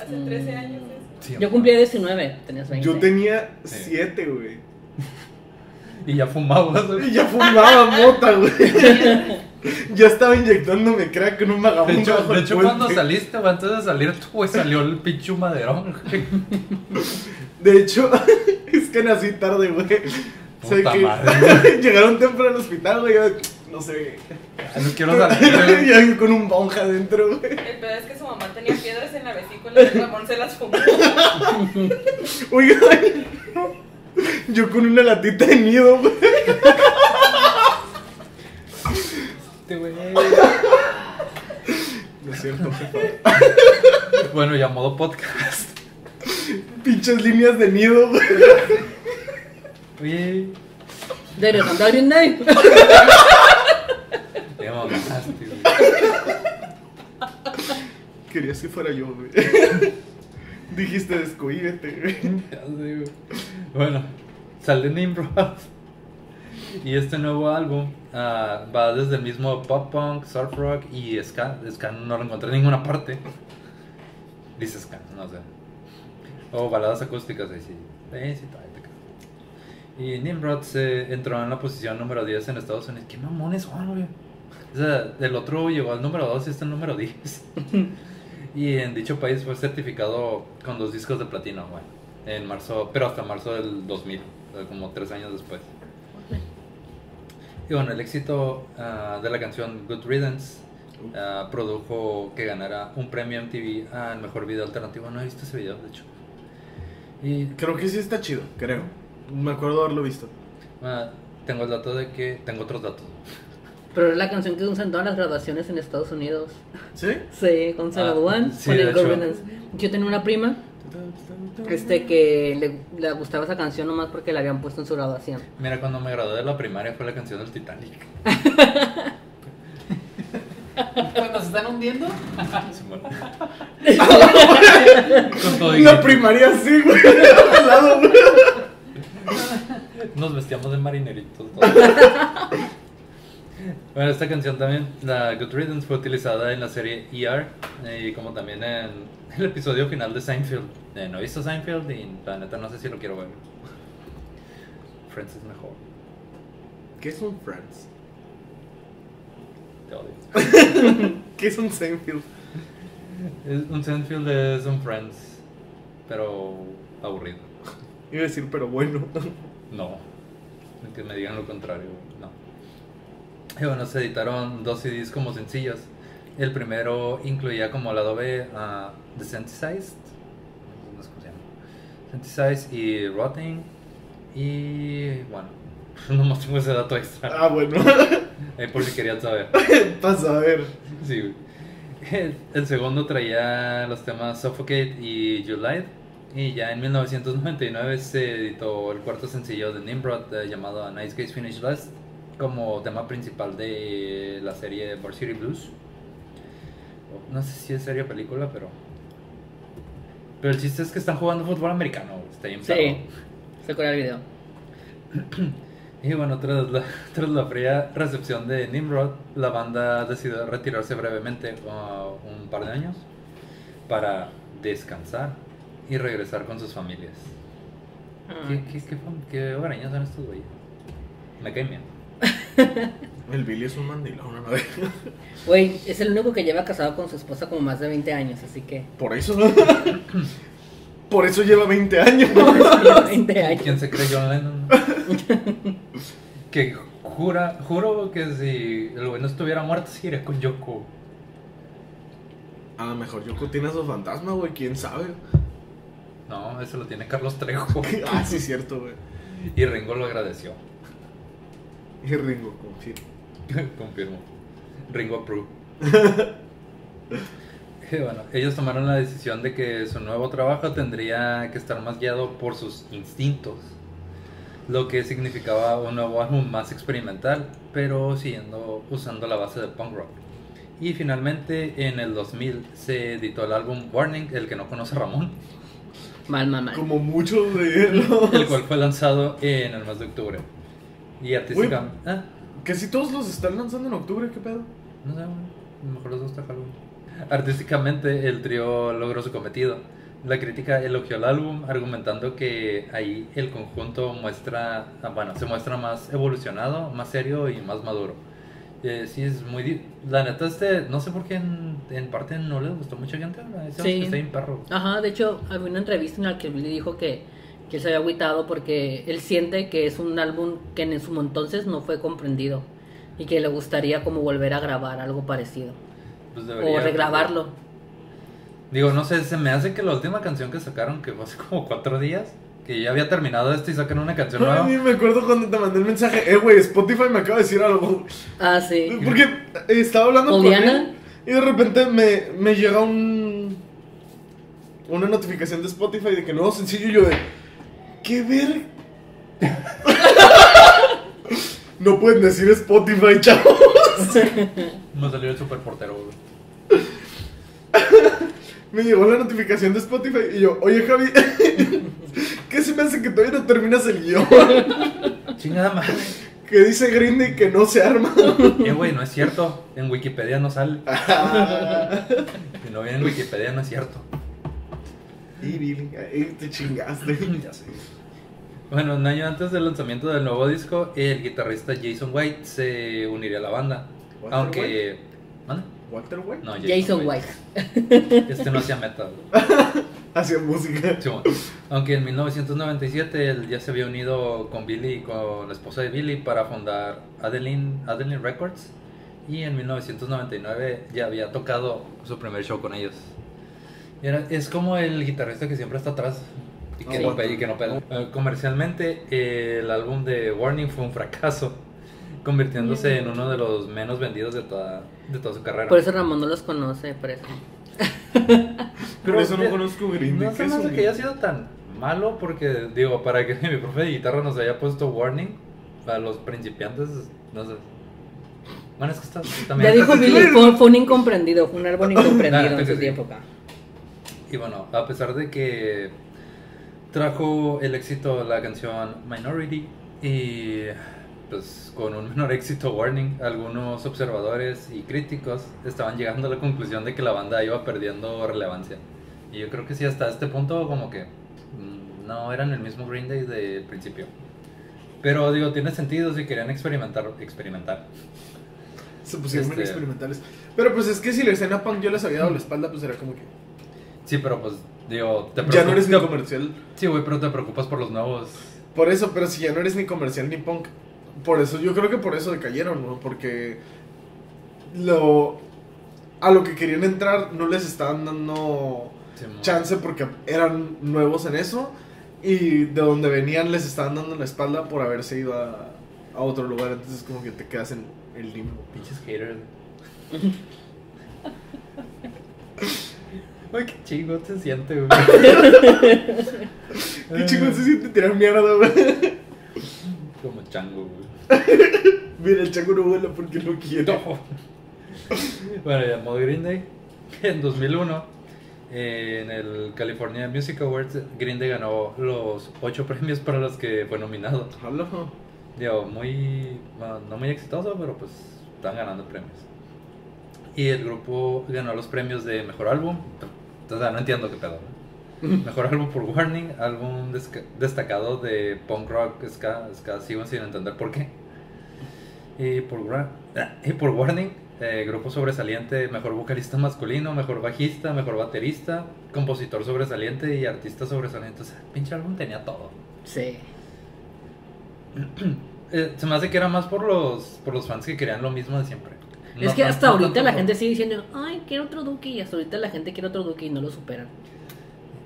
Hace 13 años eso. Sí, yo cumplía 19, tenías 20. Yo tenía Sí. 7, güey. Y ya fumabas, güey. Y ya fumaba mota, güey. Ya estaba inyectándome crack en un De vagabundo. hecho, bajo de el hecho puente. cuando saliste, güey, antes de salir tú, güey, salió el pinche maderón, güey. De hecho, es que nací tarde, güey. O sea que madre, llegaron temprano al hospital, güey. No sé. Ya No quiero salir. Ya con un bonja adentro, güey. El pedo es que su mamá tenía piedras en la vesícula y Ramón se las fumó. Oigan, yo con una latita de nido, güey. Este, güey. No es cierto, jefa. Bueno, ya modo podcast. Pinches líneas de nido, güey. Oye, De Green Day. te mamaste, güey. Querías que fuera yo, güey. Dijiste descuídete, güey. Ya sé, güey. Bueno, sale Nimrod. Y este nuevo álbum ah, va desde el mismo pop punk, surf rock y ska. Ska no lo encontré en ninguna parte. Dice ska, no sé. O baladas acústicas, ahí sí. Ahí. Y Nimrod se entró en la posición número 10 en Estados Unidos. ¿Qué mamones son, güey? O sea, el otro llegó al número 2 y este el número 10. y en dicho país fue certificado con dos discos de platino, güey. En marzo, pero hasta marzo del 2000, o sea, como tres años después. Y bueno, el éxito ah, de la canción Good Riddance ah, produjo que ganara un premio MTV al mejor video alternativo. No he visto ese video, de hecho. Y Creo que sí está chido, creo. Me acuerdo haberlo visto. ah, tengo el dato de que. Tengo otros datos. Pero es la canción que usan todas las graduaciones en Estados Unidos. ¿Sí? Sí, cuando se Ah, gradúan, sí, Good hecho. Riddance. Yo tenía una prima este que le, le gustaba esa canción nomás porque la habían puesto en su graduación. Mira, cuando me gradué de la primaria fue la canción del Titanic. Cuando se están hundiendo. Con todo grito. primaria sí, güey. Al lado, güey. Nos vestíamos de marineritos. todos. bueno, esta canción también, la Good Riddance, fue utilizada en la serie ER y como también en el episodio final de Seinfeld. Eh, no he visto Seinfeld y la neta no sé si lo quiero ver. Friends es mejor. ¿Qué es un Friends? Te odio. ¿Qué es un Seinfeld? Es- un Seinfeld es un Friends, pero aburrido. Iba a decir, pero bueno. No, que me digan lo contrario, no. Y bueno, se editaron dos CDs como sencillos. El primero incluía como lado B a The Synthesized, no sé cómo se llama, Synthesized y Rotting. Y bueno, nomás tengo ese dato extra, Ah, bueno. eh, por si querían saber. Pasa a ver. Sí, güey. El, el segundo traía los temas Suffocate y July. Y ya en 1999 se editó el cuarto sencillo de Nimrod eh, llamado A Nice Guys Finish Last como tema principal de la serie Varsity Blues. No sé si es serie o película, pero. Pero el chiste es que están jugando fútbol americano. Está bien Sí, se acuerda el video. Y bueno, tras la, tras la fría recepción de Nimrod, la banda decidió retirarse brevemente uh, un par de años para descansar y regresar con sus familias. ¿Qué, qué, qué, fam- qué hogareños son estos güeyes? Me caen bien. El Billy es un mandilón, ¿no? Güey, es el único que lleva casado con su esposa como más de 20 años, así que. Por eso. Por eso lleva 20 años. 20 ¿Y años. quién se cree John Lennon? Que jura, juro que si el güey no estuviera muerto, sí iría con Yoko. A lo mejor Yoko tiene a su fantasma, güey, quién sabe. No, eso lo tiene Carlos Trejo. ah, sí, cierto, güey. Y Ringo lo agradeció. Y Ringo, confirmo. Confirmo. Ringo approve. Y bueno, ellos tomaron la decisión de que su nuevo trabajo tendría que estar más guiado por sus instintos, lo que significaba un nuevo álbum más experimental, pero siguiendo usando la base del punk rock. Y finalmente en el 2000 se editó el álbum Warning, el que no conoce Ramón, Mal, mal, mal. Como muchos de los... el cual fue lanzado en el mes de octubre. Y artísticamente... Ah, Que si todos los están lanzando en octubre, ¿qué pedo? No sé, güey. A lo mejor les gusta Halloween. Artísticamente, el trío logró su cometido. La crítica elogió el álbum, argumentando que ahí el conjunto muestra, ah, bueno, se muestra más evolucionado, más serio y más maduro. Eh, sí, es muy. La neta, este, no sé por qué en, en parte no le gustó mucha gente. Ese Sí. que está bien perro. Ajá, de hecho, había una entrevista en la que Billy dijo que, que él se había agüitado porque él siente que es un álbum que en su entonces no fue comprendido y que le gustaría como volver a grabar algo parecido Pues o regrabarlo. Digo, no sé, se me hace que la última canción que sacaron, que fue hace como cuatro días, que ya había terminado esto y sacan una canción nueva. Ay, me acuerdo cuando te mandé el mensaje. Eh, güey, Spotify me acaba de decir algo. Ah, sí. Porque eh, estaba hablando con él y de repente me, me llega un una notificación de Spotify de que nuevo sencillo y yo de ¿Qué ver? no pueden decir Spotify, chavos. Me salió el super portero, güey. Me llegó la notificación de Spotify y yo, oye Javi, ¿qué se me hace que todavía no terminas el guion? Chingada madre. Que dice Green Day que no se arma. Eh, güey, no es cierto. En Wikipedia no sale. Si no viene en Wikipedia, no es cierto. y Billy, ahí te chingaste. Ya sé. Bueno, un año antes del lanzamiento del nuevo disco, el guitarrista Jason White se uniría a la banda. ¿Walter Aunque. ¿Mande? Walter White No, Jason White. Este no hacía metal. hacía música. Sí. Aunque en 1997 él ya se había unido con Billy y con la esposa de Billy para fundar Adeline, Adeline Records. Y en 1999 ya había tocado su primer show con ellos. Y era- es como el guitarrista que siempre está atrás y que, Sí. no, pe- y que no pega. Eh, comercialmente, eh, el álbum de Warning fue un fracaso, convirtiéndose en uno de los menos vendidos de toda, de toda su carrera. Por eso Ramón no los conoce, por eso. Por eso no conozco Green Day. No se ¿qué me es hace un- que haya sido tan malo porque, digo, para que mi profe de guitarra nos haya puesto warning para los principiantes, no sé. Bueno, es que está, también Ya está- dijo Billy, fue, fue un incomprendido, fue un árbol incomprendido Nah, en su sí. época. Y bueno, a pesar de que trajo el éxito la canción Minority y pues con un menor éxito Warning, algunos observadores y críticos estaban llegando a la conclusión de que la banda iba perdiendo relevancia. Y yo creo que sí, hasta este punto como que mm, no eran el mismo Green Day del principio. Pero digo, tiene sentido si querían experimentar, experimentar. Se pusieron Este- experimentales. Pero pues es que si la escena punk yo les había dado la espalda, pues era como que. Sí, pero pues digo, te Ya no eres ni preocupas- comercial. Sí, güey, pero te preocupas por los nuevos Por eso, pero si ya no eres ni comercial ni punk. Por eso, yo creo que por eso decayeron, ¿no? Porque lo a lo que querían entrar no les estaban dando Sí, chance porque eran nuevos en eso y de donde venían les estaban dando la espalda por haberse ido a, a otro lugar, entonces como que te quedas en el limbo. Pinches haters. Ay, qué chingo se siente, güey. Qué chingón se siente tirar mierda, güey. Como chango, güey. Mira, el chango no vuela porque no quiere. Bueno, ya, modo Green Day. En 2001, eh, en el California Music Awards, Green Day ganó los ocho premios para los que fue nominado. Hola. Digo, muy. bueno, no muy exitoso, pero pues están ganando premios. Y el grupo ganó los premios de mejor álbum. Entonces, no entiendo qué pedo. ¿no? Mejor álbum por Warning, álbum destacado de punk rock, ska, ska, sigo sin entender por qué. Y por, Wa- y por Warning, eh, grupo sobresaliente, mejor vocalista masculino, mejor bajista, mejor baterista, compositor sobresaliente y artista sobresaliente. O sea, pinche álbum tenía todo. Sí. Eh, se me hace que era más por los, por los fans que querían lo mismo de siempre. Es que hasta ahorita la gente sigue diciendo, ay, quiero otro Duki. Y hasta ahorita la gente quiere otro Duki y no lo superan.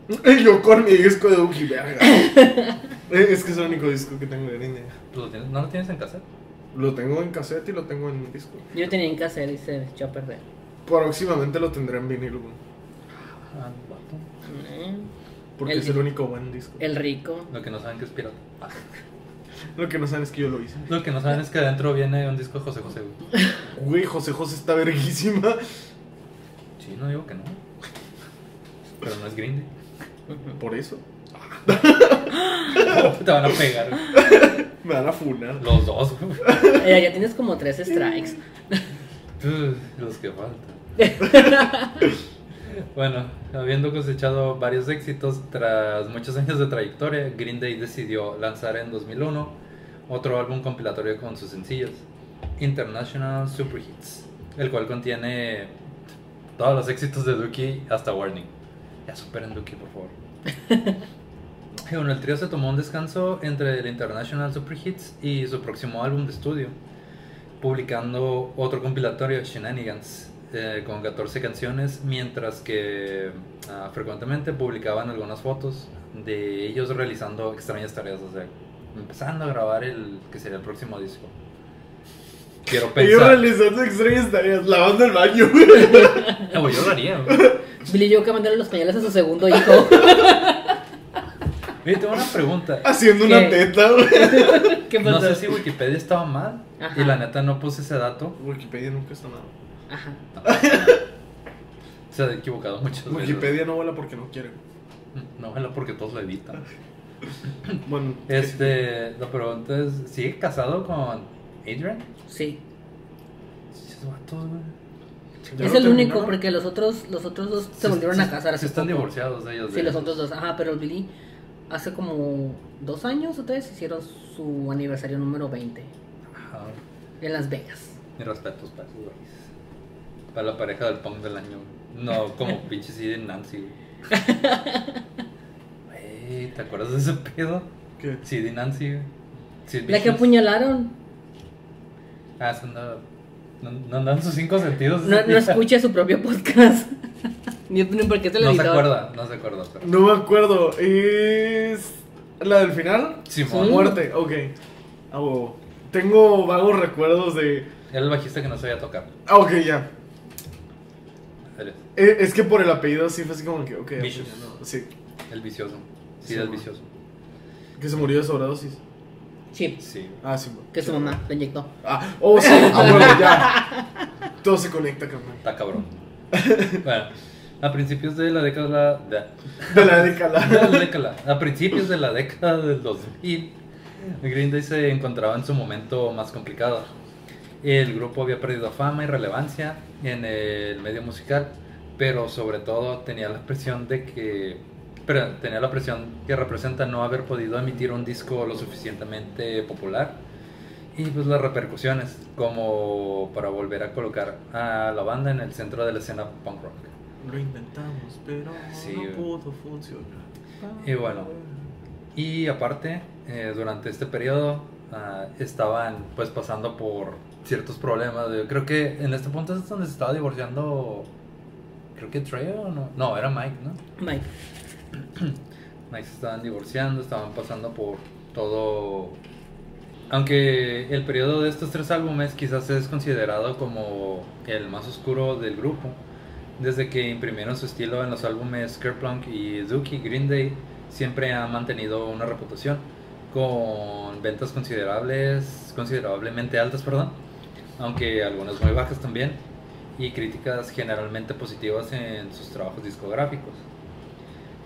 Yo con mi disco de verga. Eh, es que es el único disco que tengo de Green Day. ¿Lo tienes- ¿No lo tienes en casa? Lo tengo en cassette y lo tengo en disco. Yo lo tenía en casa y se echó a perder. Próximamente lo tendré en vinilo. Ah, vato. Eh, Porque El es el único buen disco. El rico. Lo que no saben que es pirata. Lo que no saben es que yo lo hice. Lo que no saben es que adentro viene un disco de José José. güey. Güey, José José está verguísima. Sí, no digo que no. Pero no es Green Day. Por eso. Te van a pegar. Me van a funar. Los dos. Eh, ya tienes como tres strikes. Los que faltan. Bueno, habiendo cosechado varios éxitos tras muchos años de trayectoria, Green Day decidió lanzar en 2001 otro álbum compilatorio con sus sencillos, International Super Hits, el cual contiene todos los éxitos de Dookie hasta Warning. Ya superen Dookie, por favor. Bueno, el trío se tomó un descanso entre el International Super Hits y su próximo álbum de estudio, publicando otro compilatorio, Shenanigans, eh, con 14 canciones, mientras que ah, frecuentemente publicaban algunas fotos de ellos realizando extrañas tareas, o sea, empezando a grabar el que sería el próximo disco. Quiero pensar. realizando extrañas tareas, lavando el baño. No, güey, yo lo haría. güey. Billy yo que mandarle los pañales a su segundo hijo. Oye, tengo una pregunta. Haciendo una ¿Qué? teta, güey. ¿Qué No pasó? sé si Wikipedia estaba mal Ajá. y la neta no puse ese dato. Wikipedia nunca está mal. Ajá. Se ha equivocado muchas veces. Wikipedia no vuela porque no quiere. No, vela porque todos lo editan. Bueno, Este, la pregunta es, ¿sigue casado con Adrian? Sí. Esos vatos, güey. ¿ya es el único porque los otros los otros dos se volvieron a casar Se están poco. divorciados ellos. Sí, de los esos. otros dos. Ajá, pero el Billy hace como dos años o tres hicieron su aniversario número 20 Ajá. en Las Vegas. Mis respetos para esos güeyes. Para la pareja del punk del año. No, como pinche Sid y Nancy. Güey, ¿te acuerdas de ese pedo? ¿Qué? Sid y Nancy. La que apuñalaron. Ah, anda. No, no andan sus cinco sentidos. No, no escucha su propio podcast. Ni ni porque es el No se acuerda, no se acuerda. Pero... No me acuerdo. Es. ¿La del final? Sí. Muerte, ok. Tengo vagos recuerdos de. Era el bajista que no sabía tocar. Ah, ok, ya. Eh, Es que por el apellido sí fue así como que, ok. Vicious. ya no, Sí. el vicioso. Sí, Sí, el man. vicioso. Que se murió de sobredosis. Sí, Sí. Ah, sí. que su mamá le inyectó. Ah, oh, sí. Ah, bueno, ya. Todo se conecta, carnal. Está cabrón. bueno, a principios de la década. De, De la década. de la década- a principios de la década del 2000, Green Day se encontraba en su momento más complicado. El grupo había perdido fama y relevancia en el medio musical, pero sobre todo tenía la presión de que. Pero tenía la presión que representa no haber podido emitir un disco lo suficientemente popular y pues las repercusiones como para volver a colocar a la banda en el centro de la escena punk rock. Lo intentamos, pero Sí, no pudo funcionar. Y bueno, Y aparte, eh, durante este periodo ah, estaban pues pasando por ciertos problemas. de- creo que en este punto es donde se estaba divorciando. Creo que Trey o no. No, era Mike, ¿no? Mike. Mike se estaban divorciando, estaban pasando por todo. Aunque el periodo de estos tres álbumes quizás es considerado como el más oscuro del grupo, desde que imprimieron su estilo en los álbumes Kerplunk y Dookie, Green Day siempre ha mantenido una reputación con ventas considerables, considerablemente altas, perdón, aunque algunas muy bajas también, y críticas generalmente positivas en sus trabajos discográficos.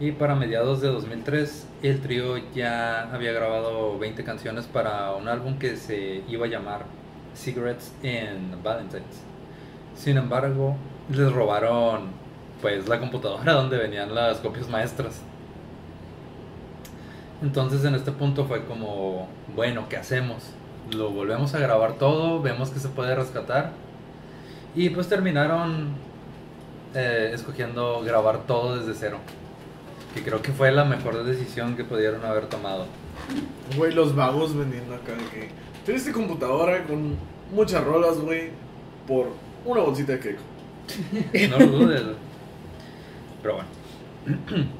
Y para mediados de 2003, el trío ya había grabado 20 canciones para un álbum que se iba a llamar Cigarettes and Valentines. Sin embargo, les robaron pues la computadora donde venían las copias maestras. Entonces en este punto fue como, bueno, ¿qué hacemos? Lo volvemos a grabar todo, vemos que se puede rescatar. Y pues terminaron eh, escogiendo grabar todo desde cero. Que creo que fue la mejor decisión que pudieron haber tomado. Güey, los vagos vendiendo acá de que Triste computadora con muchas rolas, güey, por una bolsita de queco. No lo dudes. Pero bueno.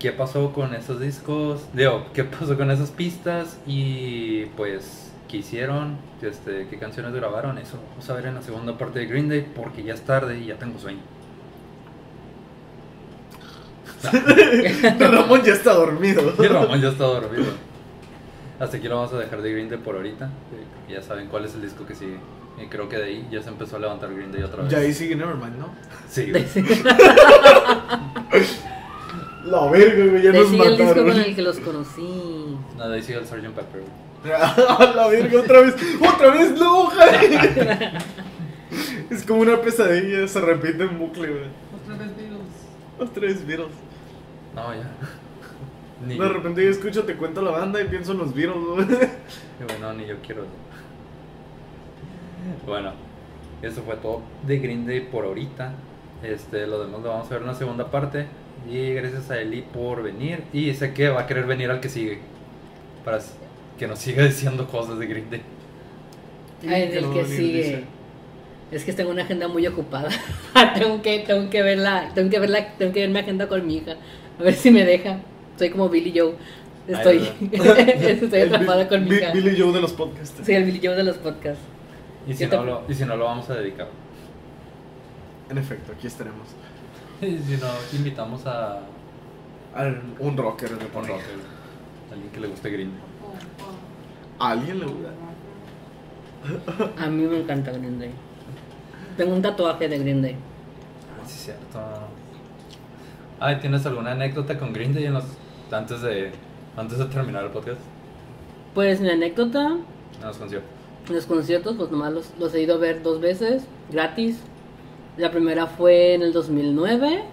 ¿Qué pasó con esos discos? Digo, ¿qué pasó con esas pistas? Y pues, ¿qué hicieron? Este, ¿Qué canciones grabaron? Eso vamos a ver en la segunda parte de Green Day porque ya es tarde y ya tengo sueño. Ramón ya está dormido. Y Ramón ya está dormido. Hasta aquí lo vamos a dejar de Green Day por ahorita. porque Ya saben cuál es el disco que sigue. Y creo que de ahí ya se empezó a levantar Green Day otra vez. Ya ahí sigue Nevermind, ¿no? Sí, güey. La verga, güey, ya De nos sigue el disco con el que los conocí. No, de ahí sigue el Sgt. Pepper. güey. la verga, otra vez. ¡Otra vez no, Jai! Es como una pesadilla, se repite en bucle, güey. Otra vez Beatles. Otra vez Beatles. No, ya. Ni De repente yo escucho, te cuento la banda y pienso en los güey. Y bueno, ni yo quiero. Bueno, eso fue todo de Green Day por ahorita. Este, lo demás lo vamos a ver en la segunda parte. Y gracias a Eli por venir. Y sé que va a querer venir al que sigue. Para que nos siga diciendo cosas de Green Day. Ay, Que el no que sigue. dice. Es que tengo una agenda muy ocupada. tengo que, tengo que verla, tengo que verla, tengo que ver mi agenda con mi hija. A ver si me deja. Soy como Billy Joe. Estoy, estoy atrapada con mi hija. Billy Joe de los podcasts. Soy el Billy Joe de los podcasts. Y si, no lo, y si no lo vamos a dedicar. En efecto, aquí estaremos. Y si no, invitamos a Al- un rocker de un por rocker. Alguien que le guste Green Day. ¿A alguien le gusta? A mí me encanta Green Day. Tengo un tatuaje de Green Day. Ah, sí, cierto. Ay, ¿tienes alguna anécdota con Green Day en los, antes, de, antes de terminar el podcast? Pues mi anécdota, En los conciertos. en los conciertos, pues nomás los, los he ido a ver dos veces, gratis. La primera fue en el 2009,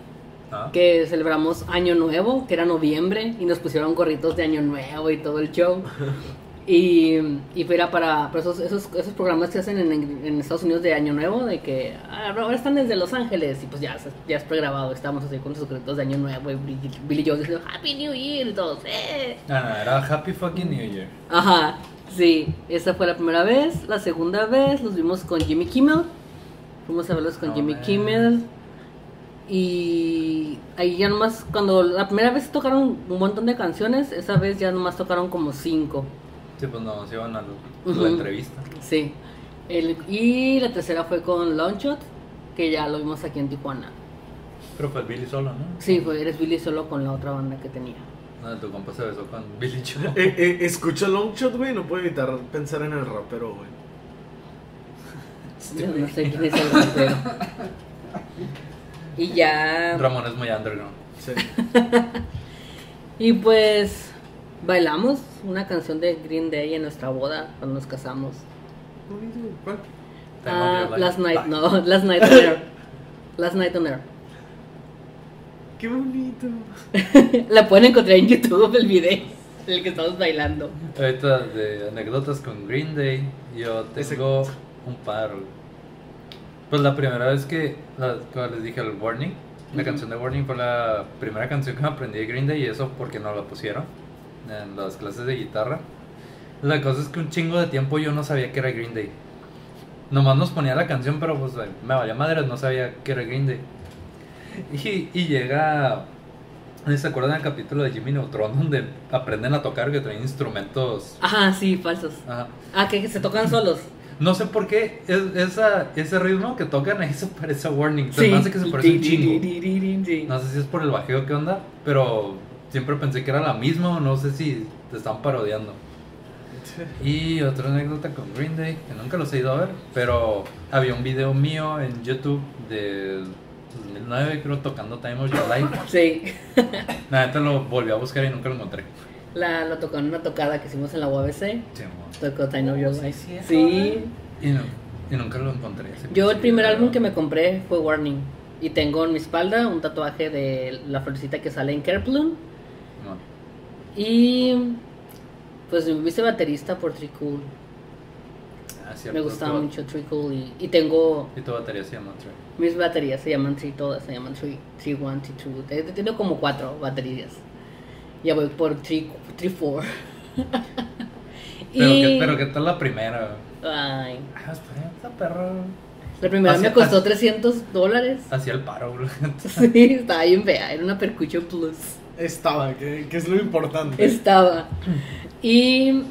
Ah, que celebramos Año Nuevo, que era noviembre, y nos pusieron gorritos de Año Nuevo y todo el show. Y, y fue era para, para esos, esos, esos programas que hacen en, en Estados Unidos de Año Nuevo, de que ah, ahora están desde Los Ángeles, y pues ya, ya es pregrabado, estábamos así con sus gorritos de Año Nuevo, y Billy, Billy Joe diciendo Happy New Year, y todos, ¡eh! No, era Happy Fucking New Year. Ajá, sí, esa fue la primera vez. La segunda vez los vimos con Jimmy Kimmel. Fuimos a verlos con No Jimmy. Kimmel. Y ahí ya nomás, cuando la primera vez tocaron un montón de canciones, esa vez ya nomás tocaron como cinco. Sí, pues nos iban a lo- la entrevista. Sí. El- y la tercera fue con Longshot, que ya lo vimos aquí en Tijuana. Pero fue Billy solo, ¿no? Sí, fue Eres Billy solo con la otra banda que tenía. No, tu compa se besó con Billy Joe. Eh, eh, escucha Longshot, güey, no puedo evitar pensar en el rapero, güey. Yo no sé quién es el rapero. Y ya. Ramón es muy underground. Sí. Y pues bailamos una canción de Green Day en nuestra boda cuando nos casamos. ¿Cuál? Life. last night, no, last night on air. Last night on air. Qué bonito. La pueden encontrar en YouTube el video, el que estamos bailando. Ahorita de anécdotas con Green Day, yo Ese- tengo un par. Pues la primera vez que, la- como les dije, el Warning, la canción de Warning fue la primera canción que aprendí de Green Day y eso porque no la pusieron en las clases de guitarra. La cosa es que un chingo de tiempo yo no sabía que era Green Day. Nomás nos ponía la canción, pero pues eh, me valía madres, no sabía que era Green Day. Y, y llega. ¿Se acuerdan del capítulo de Jimmy Neutron donde aprenden a tocar que traen instrumentos? Ajá, sí, falsos. Ajá. Ah, que, que se tocan solos. No sé por qué es- esa, ese ritmo que tocan ahí se parece a Warning. Se Sí. hace que se parece un chingo. No sé si es por el bajeo que onda, pero siempre pensé que era la misma o no sé si te están parodiando. Y otra anécdota con Green Day, que nunca los he ido a ver, pero había un video mío en YouTube de 2009, creo, tocando Time of Your Life. Sí. La neta lo volví a buscar y nunca lo encontré. La, lo tocó en una tocada que hicimos en la UABC. Sí. Tocó Time of Your sí, Life. cierto, Sí. y, no- y nunca lo encontré. Yo el primer álbum que me compré fue Warning. Y tengo en mi espalda un tatuaje de la florecita que sale en Kerplun. Y pues me hice baterista por Tree Cool. Ah, cierto, Me gustaba tu- mucho Tree Cool. Y, y tengo Y tu batería se llama Trey. mis baterías, se llaman Tree todas, se llaman Tree, Tree 1, Tree 2. Tengo como cuatro baterías. Ya voy por Tree, tree 4. Pero, Y- que, pero que tal la primera. Ay. Ah, está perro. La primera me costó hacia- 300 dólares. Hacía el paro, bro. Sí, estaba bien fea. Era una Percucho Plus. Estaba, que, que es lo importante. Estaba. Y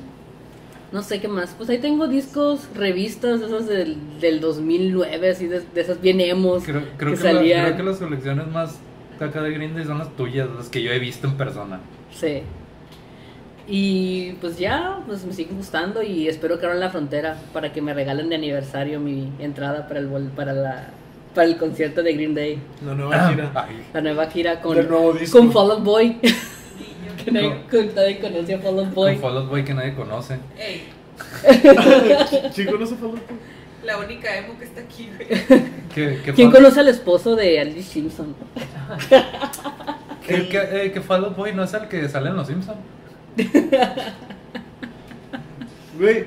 no sé qué más. Pues ahí tengo discos, revistas, esas del, del 2009, así de, de esas bien emos. Creo, creo, que que la- salían. creo que las colecciones más acá de Green Day son las tuyas, las que yo he visto en persona. Sí. Y pues ya, pues me siguen gustando y espero que abran la frontera para que me regalen de aniversario mi entrada para el para la para el concierto de Green Day, La nueva gira. Ay, la nueva gira con Del nuevo disco. con Fall Out Boy, que nadie, con- nadie conoce a Fall Out Boy. con Fall Out Boy que nadie conoce. ey, Chico, no se falta. la única emo que está aquí, güey. Que, que ¿Quién Fall- conoce al esposo de Alice Simpson? que, que, eh, que Fall Out Boy no es el que sale en Los Simpsons. Güey,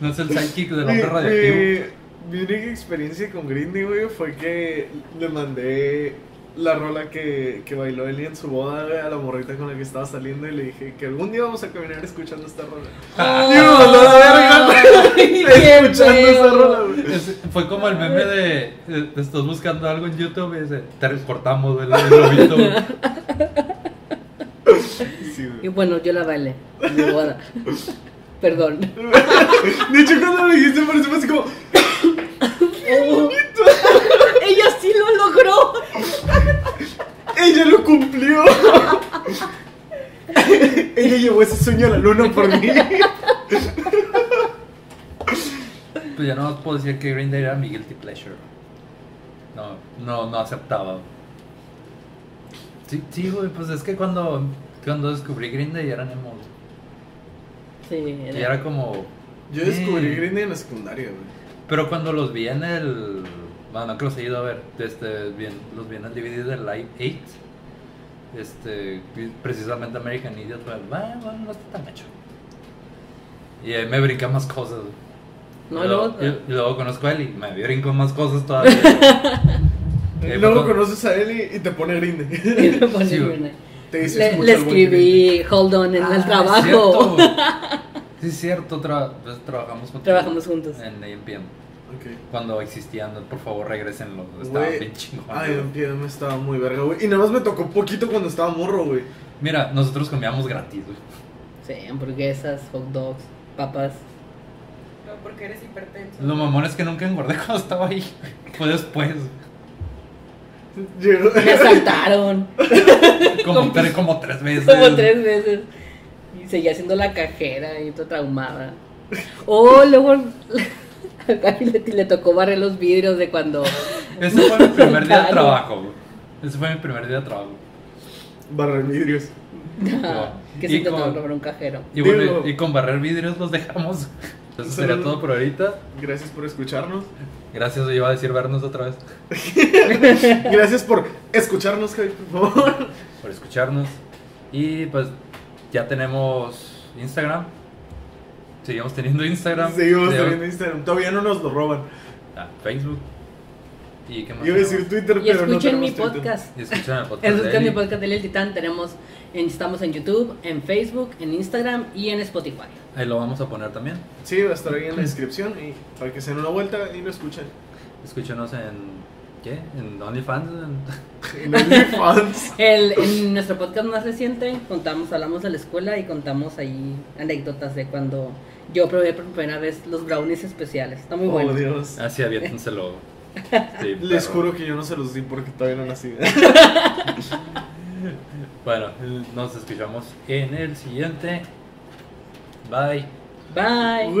No es el sidekick del mi, hombre radioactivo. mi- mi única experiencia con Green Day, güey, fue que le mandé la rola que, que bailó Eli en su boda, güey, a la morrita con la que estaba saliendo y le dije que algún día vamos a caminar escuchando esta rola. Ah. Y me mandó la verga, Ay, qué escuchando esa feo. rola, güey. Es- fue como el meme de, estás buscando algo en YouTube y dice, te lobito. güey". Sí, Y bueno, yo la bailé en mi boda. Perdón. De hecho, cuando me dijiste, pareció así como. Ella sí lo logró. ¡Ella lo cumplió! Ella llevó ese sueño a la luna por mí. Pues ya no puedo decir que Green Day era mi guilty pleasure. No, no, no aceptaba. Sí, sí, güey, pues es que cuando, cuando descubrí Green Day eran emo. Y era- como... Yo descubrí eh, Green Day en la secundaria, güey. Pero cuando los vi en el... Bueno, no que los he ido a ver. Este, bien, los vi en el DVD de Live 8. Este, precisamente American Idiot. Fue, bueno, bueno, no está tan hecho. Y ahí me brinca más cosas. No, y, luego, luego- y- luego conozco a él y me brinco más cosas todavía. Y Eh, luego conoces a él y, y te pone Green Day. Y me pone Sí, ahí. Te dice, le, "Escucha le el buen Green Day". escribí Hold On en el Ah, es trabajo. Sí, es cierto. tra- pues, trabajamos juntos. Trabajamos juntos. En AMPM. Ok. Cuando existían, por favor, regresenlo. Estaba Güey, bien chingón. Ay, me estaba muy verga, güey. Y nada más me tocó poquito cuando estaba morro, güey. Mira, nosotros comíamos gratis, güey. Sí, hamburguesas, hot dogs, papas. No, porque eres hipertenso. Lo mamón es que nunca engordé cuando estaba ahí. Fue después. Llegó. Me asaltaron Como, tres, como tres veces. como tres veces. Seguía siendo la cajera y toda traumada. Oh, luego a Gaby le, le tocó barrer los vidrios de cuando. Ese fue mi primer día de trabajo, güey. Ese fue mi primer día de trabajo. Barrer vidrios. que se intentaron con- robar un cajero. Y, bueno, y con barrer vidrios los dejamos. Eso sería todo por ahorita. Gracias por escucharnos. Gracias, yo iba a decir vernos otra vez. Gracias por escucharnos, Javi, por favor. Por escucharnos. Y pues ya tenemos Instagram. Seguimos teniendo Instagram. Seguimos Seguimos- teniendo Instagram. Todavía no nos lo roban. Ah, Facebook. ¿Y qué más? Iba a decir tenemos? Twitter, Y pero no escuchen tenemos mi Twitter. podcast. Y escuchan el podcast. Escuchen mi Eli. podcast de El Titán. Tenemos en- estamos en YouTube, en Facebook, en Instagram y en Spotify. Ahí lo vamos a poner también. Sí, va a estar ahí en la descripción y para que se den una vuelta y lo escuchen. Escúchenos en. ¿Qué? En OnlyFans. en- En OnlyFans. El, en nuestro podcast más reciente contamos, hablamos de la escuela y contamos ahí anécdotas de cuando yo probé por primera vez los brownies especiales. Está muy Oh, bueno. Dios. Así aviéntenselo. Sí, Les juro que yo no se los di porque todavía no nací. Bueno, nos escuchamos en el siguiente. Bye. Bye.